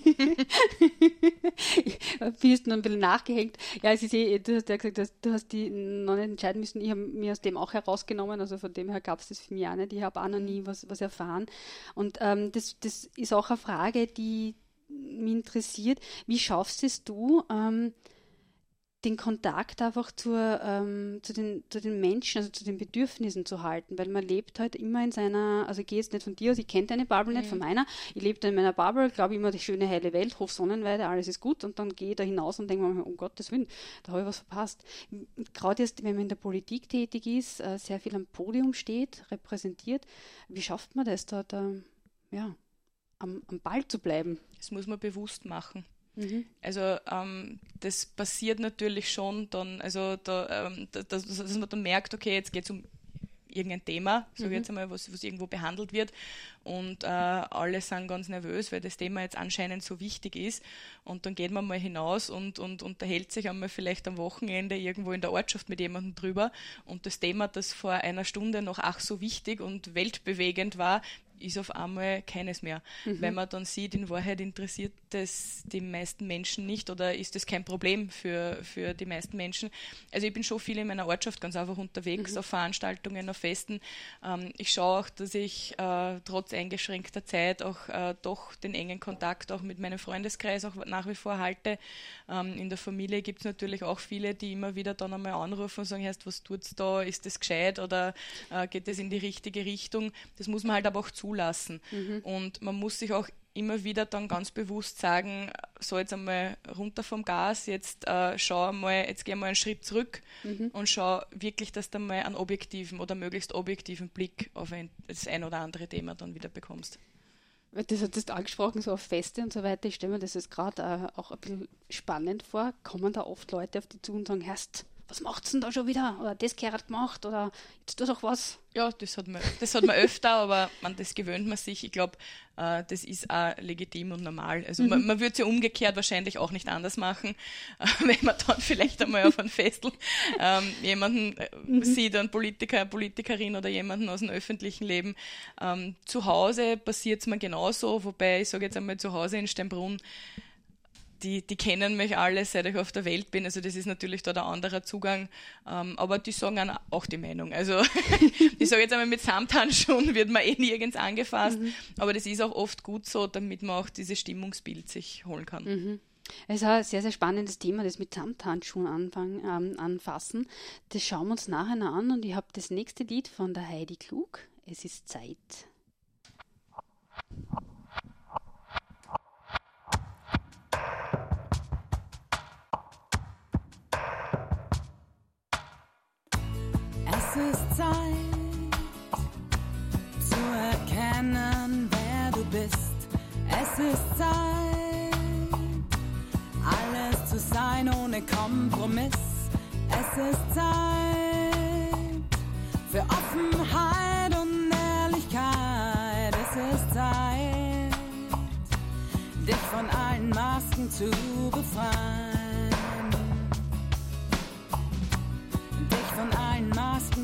Wie ist noch ein bisschen nachgehängt? Ja, es ist eh, du hast ja gesagt, du hast die noch nicht entscheiden müssen. Ich habe mir aus dem auch herausgenommen, also von dem her gab es das für mich auch nicht. Ich habe auch noch nie was, was erfahren. Und ähm, das, das ist auch eine Frage, die mich interessiert. Wie schaffst es du, ähm, den Kontakt einfach zur, ähm, zu, den, zu den Menschen, also zu den Bedürfnissen zu halten, weil man lebt halt immer in seiner, also ich gehe jetzt nicht von dir aus, ich kenne deine Bubble mhm. nicht von meiner, ich lebe in meiner Bubble, glaube immer die schöne heile Welt, Hof Sonnenweide, alles ist gut und dann gehe ich da hinaus und denke mir, um Gottes Willen, da habe ich was verpasst. Gerade jetzt, wenn man in der Politik tätig ist, äh, sehr viel am Podium steht, repräsentiert, wie schafft man das da, da ja, am, am Ball zu bleiben? Das muss man bewusst machen. Mhm. Also ähm, das passiert natürlich schon dann, also da, ähm, dass, dass, man dann merkt, okay, jetzt geht es um irgendein Thema, sage mhm. jetzt einmal, was, was irgendwo behandelt wird. Und äh, alle sind ganz nervös, weil das Thema jetzt anscheinend so wichtig ist. Und dann geht man mal hinaus und, und unterhält sich einmal vielleicht am Wochenende irgendwo in der Ortschaft mit jemandem drüber. Und das Thema, das vor einer Stunde noch ach so wichtig und weltbewegend war, ist auf einmal keines mehr. Mhm. Weil man dann sieht, in Wahrheit interessiert das die meisten Menschen nicht oder ist das kein Problem für, für die meisten Menschen. Also ich bin schon viel in meiner Ortschaft ganz einfach unterwegs, mhm. auf Veranstaltungen, auf Festen. Ähm, ich schaue auch, dass ich äh, trotz eingeschränkter Zeit auch äh, doch den engen Kontakt auch mit meinem Freundeskreis auch nach wie vor halte. Ähm, in der Familie gibt es natürlich auch viele, die immer wieder dann einmal anrufen und sagen, was tut's da, ist das gescheit oder äh, geht das in die richtige Richtung? Das muss man halt aber auch zu zulassen. Mhm. Und man muss sich auch immer wieder dann ganz bewusst sagen, so jetzt einmal runter vom Gas, jetzt äh, schau mal, jetzt geh mal einen Schritt zurück mhm. und schau wirklich, dass du mal einen objektiven oder möglichst objektiven Blick auf ein, das ein oder andere Thema dann wieder bekommst. Das hat du angesprochen, so auf Feste und so weiter. Ich stelle mir das jetzt gerade äh, auch ein bisschen spannend vor. Kommen da oft Leute auf die zu und sagen, Herst, was macht's denn da schon wieder? Oder das gehört gemacht oder jetzt tu doch was. Ja, das hat man, das hat man öfter, [LAUGHS] aber man, das gewöhnt man sich. Ich glaube, äh, das ist auch legitim und normal. Also mhm. man, man würde es ja umgekehrt wahrscheinlich auch nicht anders machen, [LAUGHS] äh, wenn man dann vielleicht einmal auf einem Festel ähm, jemanden äh, mhm. sieht, einen Politiker, eine Politikerin oder jemanden aus dem öffentlichen Leben. Ähm, zu Hause passiert es mir genauso, wobei ich sage jetzt einmal zu Hause in Steinbrunn, die, die kennen mich alle, seit ich auf der Welt bin. Also das ist natürlich da der andere Zugang. Ähm, aber die sagen auch die Meinung. Also [LAUGHS] ich sage jetzt einmal, mit Samthandschuhen [LAUGHS] wird man eh nirgends angefasst. Mhm. Aber das ist auch oft gut so, damit man auch dieses Stimmungsbild sich holen kann. Mhm. Es ist ein sehr, sehr spannendes Thema, das mit Samthandschuhen anfangen, ähm, anfassen. Das schauen wir uns nachher noch an und ich habe das nächste Lied von der Heidi Klug. Es ist Zeit. Ist Zeit zu erkennen, wer du bist. Es ist Zeit, alles zu sein ohne Kompromiss. Es ist Zeit für Offenheit und Ehrlichkeit. Es ist Zeit, dich von allen Masken zu befreien.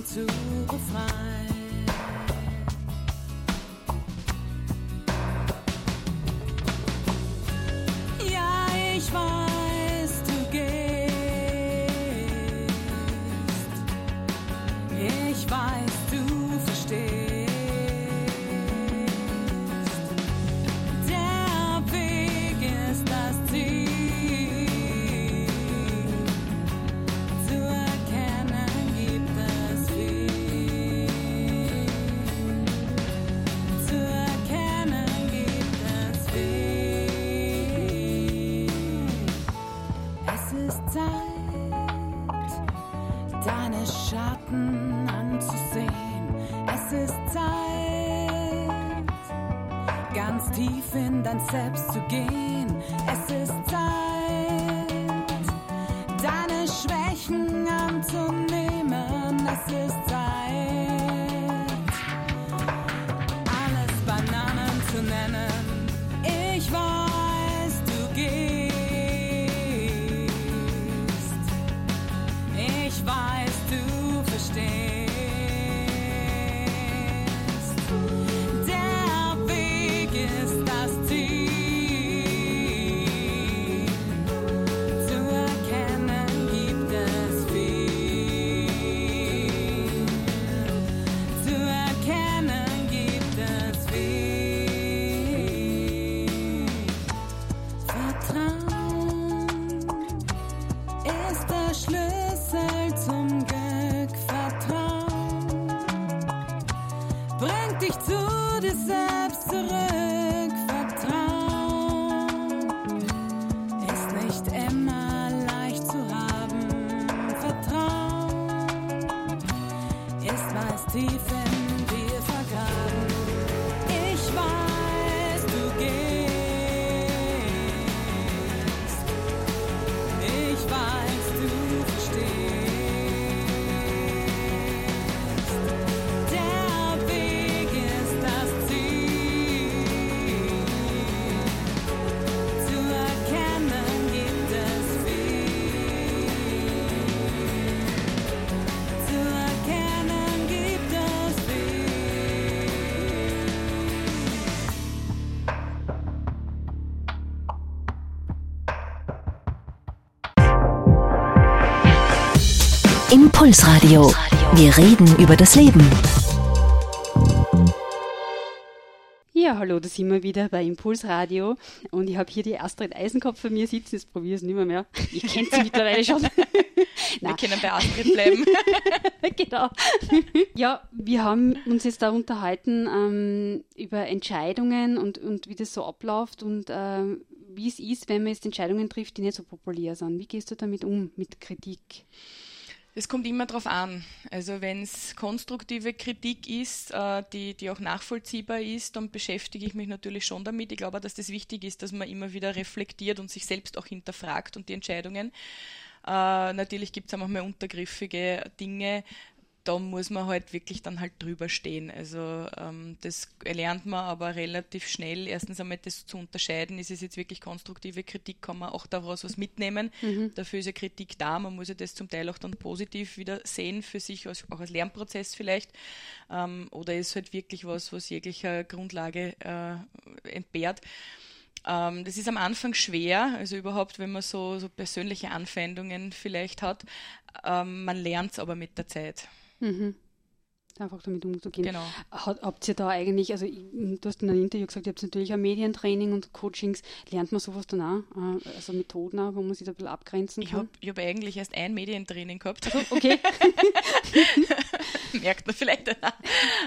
Zu befreien. Ja, ich weiß, Selbst zu gehen. Es ist Zeit, Impulsradio. Wir reden über das Leben. Ja, hallo, da sind wir wieder bei Impulsradio und ich habe hier die Astrid Eisenkopf vor mir sitzen, jetzt probiere ich es nicht mehr, mehr. Ich kenne sie [LAUGHS] mittlerweile schon. wir können bei Astrid bleiben. [LAUGHS] genau. ja, wir haben uns jetzt da unterhalten ähm, über Entscheidungen und, und wie das so abläuft und äh, wie es ist, wenn man jetzt Entscheidungen trifft, die nicht so populär sind. Wie gehst du damit um, mit Kritik? Es kommt immer darauf an. Also wenn es konstruktive Kritik ist, äh, die, die auch nachvollziehbar ist, dann beschäftige ich mich natürlich schon damit. Ich glaube, dass das wichtig ist, dass man immer wieder reflektiert und sich selbst auch hinterfragt und die Entscheidungen. Äh, natürlich gibt es auch mal untergriffige Dinge, da muss man halt wirklich dann halt drüber stehen. Also ähm, das lernt man aber relativ schnell. Erstens einmal das zu unterscheiden, ist es jetzt wirklich konstruktive Kritik, kann man auch daraus was mitnehmen. Mhm. Dafür ist ja Kritik da, man muss ja das zum Teil auch dann positiv wieder sehen für sich, als, auch als Lernprozess vielleicht. Ähm, oder ist halt wirklich was, was jeglicher Grundlage äh, entbehrt ähm, das ist am Anfang schwer, also überhaupt, wenn man so, so persönliche Anfeindungen vielleicht hat. Ähm, man lernt es aber mit der Zeit. Mhm. Einfach damit umzugehen. Genau. habt ihr da eigentlich, also du hast in einem Interview gesagt, ihr habt natürlich auch Medientraining und Coachings. Lernt man sowas dann auch? Äh, also Methoden auch, wo man sich da ein bisschen abgrenzen kann? Ich habe hab eigentlich erst ein Medientraining gehabt. Also, okay. [LAUGHS] [LAUGHS] Merkt man vielleicht.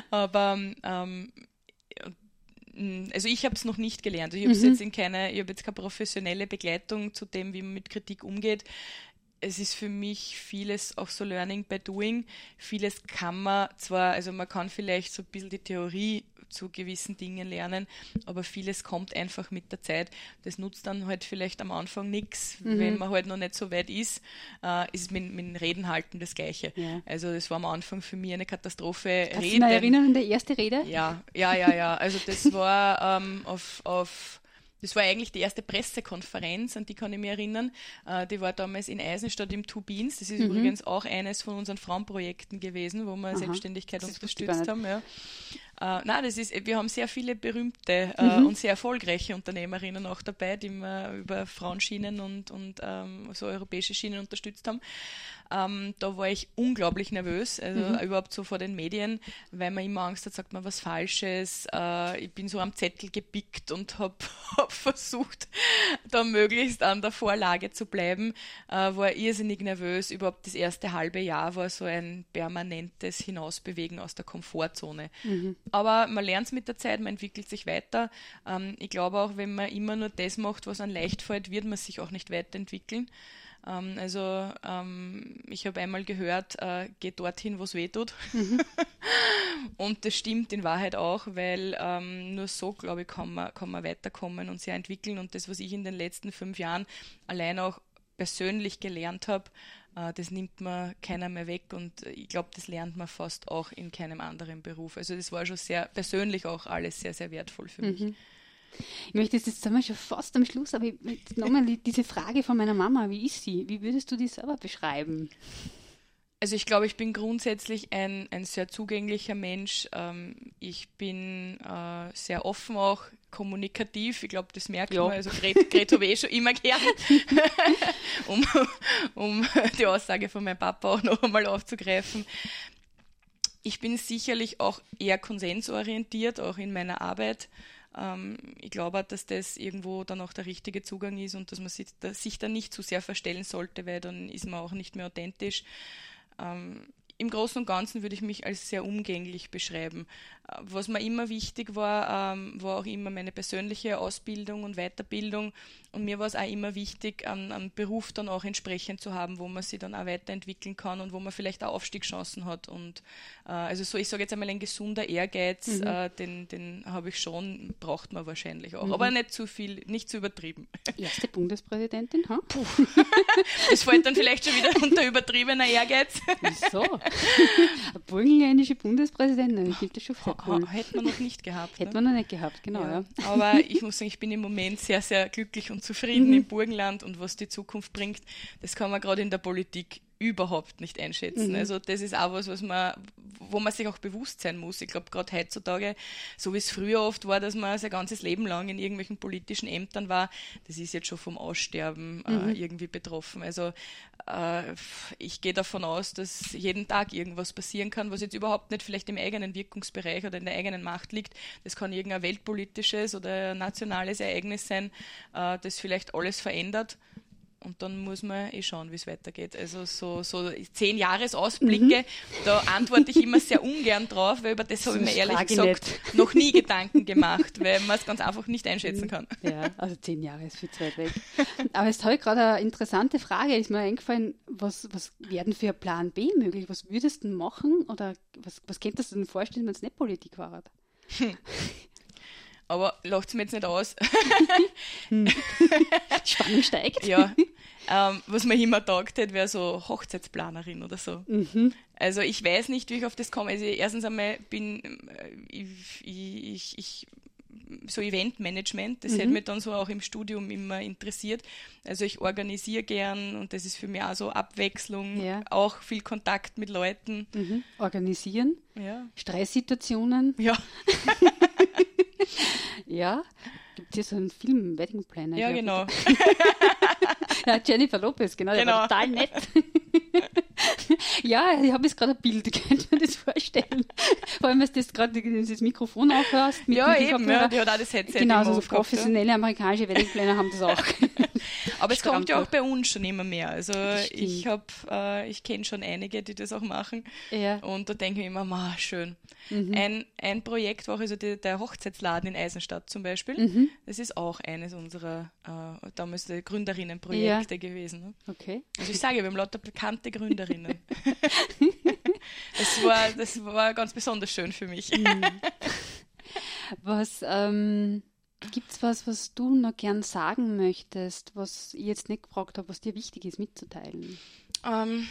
Aber ähm, also ich habe es noch nicht gelernt. Ich habe mhm. jetzt in keine, ich habe jetzt keine professionelle Begleitung zu dem, wie man mit Kritik umgeht es ist für mich vieles auch so Learning by Doing. Vieles kann man zwar, also man kann vielleicht so ein bisschen die Theorie zu gewissen Dingen lernen, aber vieles kommt einfach mit der Zeit. Das nutzt dann halt vielleicht am Anfang nichts, mhm. wenn man halt noch nicht so weit ist, äh, ist mit, mit Reden halten das Gleiche. Ja. Also das war am Anfang für mich eine Katastrophe. Kannst Reden. du dich erinnern an die erste Rede? Ja, ja, ja, ja. Also das war ähm, auf, auf das war eigentlich die erste Pressekonferenz, an die kann ich mich erinnern. Äh, die war damals in Eisenstadt im Two Beans. Das ist mhm. übrigens auch eines von unseren Frauenprojekten gewesen, wo wir Aha. Selbstständigkeit unterstützt haben. Ja. Äh, nein, das ist, wir haben sehr viele berühmte äh, mhm. und sehr erfolgreiche Unternehmerinnen auch dabei, die wir über Frauenschienen und, und ähm, so europäische Schienen unterstützt haben. Ähm, da war ich unglaublich nervös, also mhm. überhaupt so vor den Medien, weil man immer Angst hat, sagt man was Falsches. Äh, ich bin so am Zettel gepickt und habe [LAUGHS] hab versucht, da möglichst an der Vorlage zu bleiben. Äh, war irrsinnig nervös. Überhaupt das erste halbe Jahr war so ein permanentes Hinausbewegen aus der Komfortzone. Mhm. Aber man lernt es mit der Zeit, man entwickelt sich weiter. Ähm, ich glaube auch, wenn man immer nur das macht, was einem leicht fällt, wird man sich auch nicht weiterentwickeln. Ähm, also ähm, ich habe einmal gehört, äh, geht dorthin, wo es weh tut. Mhm. [LAUGHS] und das stimmt in Wahrheit auch, weil ähm, nur so, glaube ich, kann man, kann man weiterkommen und sich entwickeln. Und das, was ich in den letzten fünf Jahren allein auch persönlich gelernt habe, das nimmt man keiner mehr weg und ich glaube, das lernt man fast auch in keinem anderen Beruf. Also das war schon sehr persönlich auch alles sehr, sehr wertvoll für mich. Mhm. Ich möchte jetzt, jetzt sind wir schon fast am Schluss, aber nochmal diese Frage von meiner Mama, wie ist sie? Wie würdest du die selber beschreiben? Also ich glaube, ich bin grundsätzlich ein, ein sehr zugänglicher Mensch. Ähm, ich bin äh, sehr offen auch, kommunikativ. Ich glaube, das merkt ja. man. Also Gret, habe eh schon immer gern, [LAUGHS] um, um die Aussage von meinem Papa auch noch einmal aufzugreifen. Ich bin sicherlich auch eher konsensorientiert, auch in meiner Arbeit. Ähm, ich glaube, dass das irgendwo dann auch der richtige Zugang ist und dass man sich, sich da nicht zu sehr verstellen sollte, weil dann ist man auch nicht mehr authentisch. Ähm, Im Großen und Ganzen würde ich mich als sehr umgänglich beschreiben. Was mir immer wichtig war, ähm, war auch immer meine persönliche Ausbildung und Weiterbildung. Und mir war es auch immer wichtig, einen, einen, Beruf dann auch entsprechend zu haben, wo man sich dann auch weiterentwickeln kann und wo man vielleicht auch Aufstiegschancen hat. Und äh, also so, ich sage jetzt einmal, ein gesunder Ehrgeiz, mhm. äh, den, den habe ich schon, braucht man wahrscheinlich auch. Mhm. Aber nicht zu viel, nicht zu übertrieben. Erste Bundespräsidentin, ha? Puh. [LAUGHS] das fällt dann vielleicht schon wieder unter übertriebener Ehrgeiz. Wieso? Eine burgenländische Bundespräsidentin, gibt es schon viel cool. Hätten wir noch nicht gehabt. Hätten ne? wir noch nicht gehabt, genau. Ja. Ja. Aber ich muss sagen, ich bin im Moment sehr, sehr glücklich und zufrieden mhm. im Burgenland und was die Zukunft bringt, das kann man gerade in der Politik überhaupt nicht einschätzen. Mhm. Also das ist auch was, was man, wo man sich auch bewusst sein muss. Ich glaube, gerade heutzutage, so wie es früher oft war, dass man sein ganzes Leben lang in irgendwelchen politischen Ämtern war, das ist jetzt schon vom Aussterben äh, mhm. irgendwie betroffen. Also äh, ich gehe davon aus, dass jeden Tag irgendwas passieren kann, was jetzt überhaupt nicht vielleicht im eigenen Wirkungsbereich oder in der eigenen Macht liegt. Das kann irgendein weltpolitisches oder nationales Ereignis sein, äh, das vielleicht alles verändert und dann muss man eh schauen, wie es weitergeht. Also so, so zehn Jahresausblicke, mhm. da antworte ich immer sehr ungern drauf, weil über das habe ich mir ehrlich gesagt nicht. [LAUGHS] noch nie Gedanken gemacht, weil man es ganz einfach nicht einschätzen mhm. kann. Ja, also zehn Jahre ist viel zu weit weg. Aber jetzt habe ich gerade eine interessante Frage, ist mir eingefallen, was, was werden für Plan B möglich? Was würdest du machen oder was, was könntest du dir vorstellen, wenn es nicht Politik war? Hm. [LAUGHS] Aber lacht es mir jetzt nicht aus. [LAUGHS] [LAUGHS] Spannung steigt. Ja. Ähm, was mir immer taugt hätte, wäre so Hochzeitsplanerin oder so. Mhm. Also ich weiß nicht, wie ich auf das komme. Also erstens einmal bin äh, ich, ich, ich so Eventmanagement, das mhm. hätte mich dann so auch im Studium immer interessiert. Also ich organisiere gern und das ist für mich auch so Abwechslung, ja. auch viel Kontakt mit Leuten. Mhm. Organisieren? Ja. Stresssituationen? Ja. [LAUGHS] ja, gibt es hier so einen Film, Wedding Planner. Ja, genau. [LAUGHS] ja, Jennifer Lopez, genau, genau. total nett. [LAUGHS] ja, ich habe jetzt gerade ein Bild, [LAUGHS] könnt ihr das vorstellen? Vor allem, wenn du gerade dieses Mikrofon aufhörst. Mit ja, eben, ja, die hat auch das Headset Genau, also so professionelle amerikanische Wedding Planner haben das auch. [LAUGHS] Aber es kommt ja auch bei uns schon immer mehr. Also ich habe, äh, ich kenne schon einige, die das auch machen. Ja. Und da denke ich immer, ma, schön. Mhm. Ein, ein Projekt war auch also die, der Hochzeitsladen in Eisenstadt zum Beispiel. Mhm. Das ist auch eines unserer äh, damals der Gründerinnenprojekte ja. gewesen. Ne? Okay. Also ich sage, wir haben lauter bekannte Gründerinnen. [LAUGHS] das, war, das war ganz besonders schön für mich. Mhm. Was ähm, Gibt es was, was du noch gern sagen möchtest, was ich jetzt nicht gefragt habe, was dir wichtig ist mitzuteilen? Ähm,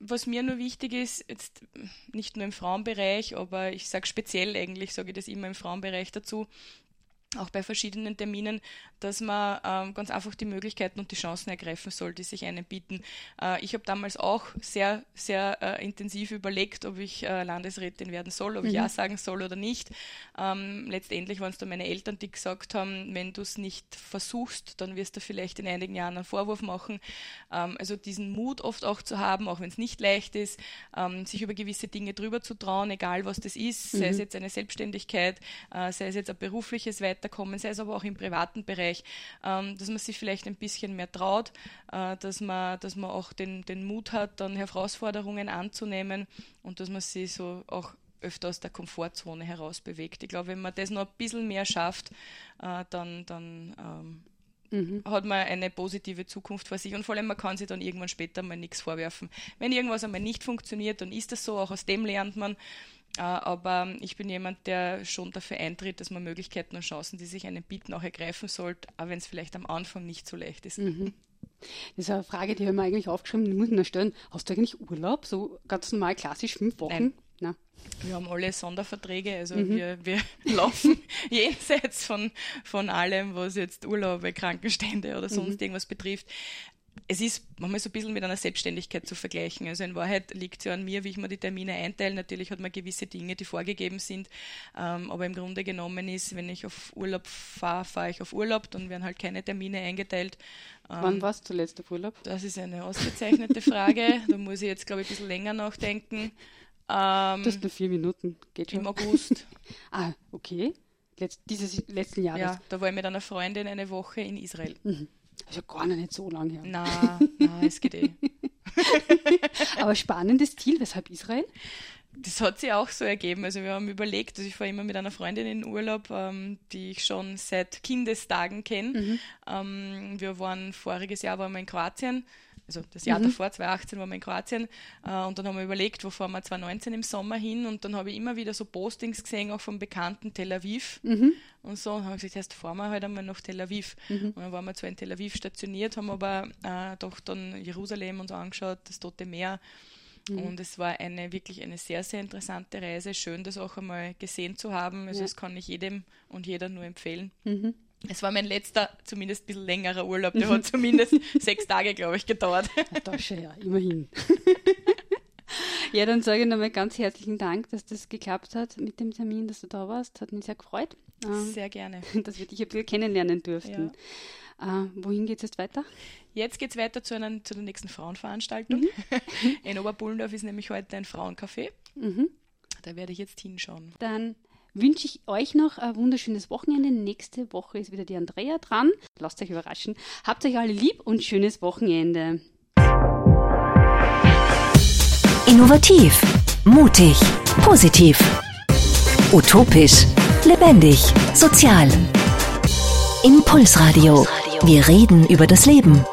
was mir nur wichtig ist, jetzt nicht nur im Frauenbereich, aber ich sage speziell eigentlich, sage ich das immer im Frauenbereich dazu, auch bei verschiedenen Terminen, dass man ähm, ganz einfach die Möglichkeiten und die Chancen ergreifen soll, die sich einem bieten. Äh, ich habe damals auch sehr, sehr äh, intensiv überlegt, ob ich äh, Landesrätin werden soll, ob mhm. ich Ja sagen soll oder nicht. Ähm, letztendlich waren es dann meine Eltern, die gesagt haben, wenn du es nicht versuchst, dann wirst du vielleicht in einigen Jahren einen Vorwurf machen. Ähm, also diesen Mut oft auch zu haben, auch wenn es nicht leicht ist, ähm, sich über gewisse Dinge drüber zu trauen, egal was das ist, mhm. sei es jetzt eine Selbstständigkeit, äh, sei es jetzt ein berufliches Weiterkommen, sei es aber auch im privaten Bereich ähm, dass man sich vielleicht ein bisschen mehr traut, äh, dass, man, dass man auch den, den Mut hat, dann Herausforderungen anzunehmen und dass man sich so auch öfter aus der Komfortzone heraus bewegt. Ich glaube, wenn man das noch ein bisschen mehr schafft, äh, dann, dann ähm, Mhm. hat man eine positive Zukunft vor sich und vor allem man kann sich dann irgendwann später mal nichts vorwerfen. Wenn irgendwas einmal nicht funktioniert, dann ist das so, auch aus dem lernt man aber ich bin jemand, der schon dafür eintritt, dass man Möglichkeiten und Chancen, die sich einem bieten, auch ergreifen sollte, auch wenn es vielleicht am Anfang nicht so leicht ist. Mhm. Das ist eine Frage, die haben wir eigentlich aufgeschrieben, die muss ich noch stellen. Hast du eigentlich Urlaub, so ganz normal klassisch fünf Wochen? Nein. Nein. Wir haben alle Sonderverträge, also mhm. wir, wir [LAUGHS] laufen [LAUGHS] jenseits von, von allem, was jetzt Urlaube, Krankenstände oder sonst mhm. irgendwas betrifft es ist manchmal so ein bisschen mit einer Selbstständigkeit zu vergleichen. Also in Wahrheit liegt es ja an mir, wie ich mir die Termine einteile. Natürlich hat man gewisse Dinge, die vorgegeben sind, ähm, aber im Grunde genommen ist, wenn ich auf Urlaub fahre, fahre ich auf Urlaub, dann werden halt keine Termine eingeteilt. Ähm, Wann warst du zuletzt auf Urlaub? Das ist eine ausgezeichnete Frage. [LAUGHS] da muss ich jetzt, glaube ich, ein bisschen länger nachdenken. Ähm, das nur vier Minuten, geht schon. Im August. [LAUGHS] ah, okay. Letz, dieses letzten Jahres. Ja, da war ich mit einer Freundin eine Woche in Israel. Mhm. Das ist ja gar nicht so lange her. Na, [LAUGHS] na, es geht eh. [LAUGHS] Aber spannendes Ziel, weshalb Israel? Das hat sich auch so ergeben. Also wir haben überlegt, also ich fahre immer mit einer Freundin in Urlaub, ähm, die ich schon seit Kindestagen kenne. Mhm. Ähm, wir waren voriges Jahr waren wir in Kroatien also das Jahr mhm. davor, 2018, waren wir in Kroatien äh, und dann haben wir überlegt, wo fahren wir 2019 im Sommer hin und dann habe ich immer wieder so Postings gesehen, auch vom bekannten Tel Aviv mhm. und so und habe gesagt, erst fahren wir halt einmal nach Tel Aviv mhm. und dann waren wir zwar in Tel Aviv stationiert, haben aber äh, doch dann Jerusalem uns angeschaut, das Tote Meer mhm. und es war eine wirklich eine sehr, sehr interessante Reise, schön das auch einmal gesehen zu haben, also ja. das kann ich jedem und jeder nur empfehlen. Mhm. Es war mein letzter, zumindest ein bisschen längerer Urlaub. Der hat zumindest sechs Tage, glaube ich, gedauert. Da schon ja, immerhin. [LAUGHS] ja, dann sage ich nochmal ganz herzlichen Dank, dass das geklappt hat mit dem Termin, dass du da warst. Hat mich sehr gefreut. Ähm, sehr gerne. [LAUGHS] Dass wir dich ein bisschen kennenlernen durften. Ja. Äh, wohin geht es jetzt weiter? Jetzt geht es weiter zu, einer, zu der nächsten Frauenveranstaltung. Mhm. [LAUGHS] In Oberbullendorf ist nämlich heute ein Frauencafé. Mhm. Da werde ich jetzt hinschauen. Dann wünsche ich euch noch ein wunderschönes Wochenende. Nächste Woche ist wieder die Andrea dran. Lasst euch überraschen. Habt euch alle lieb und schönes Wochenende. Innovativ, mutig, positiv, utopisch, lebendig, sozial. Impulsradio. Wir reden über das Leben.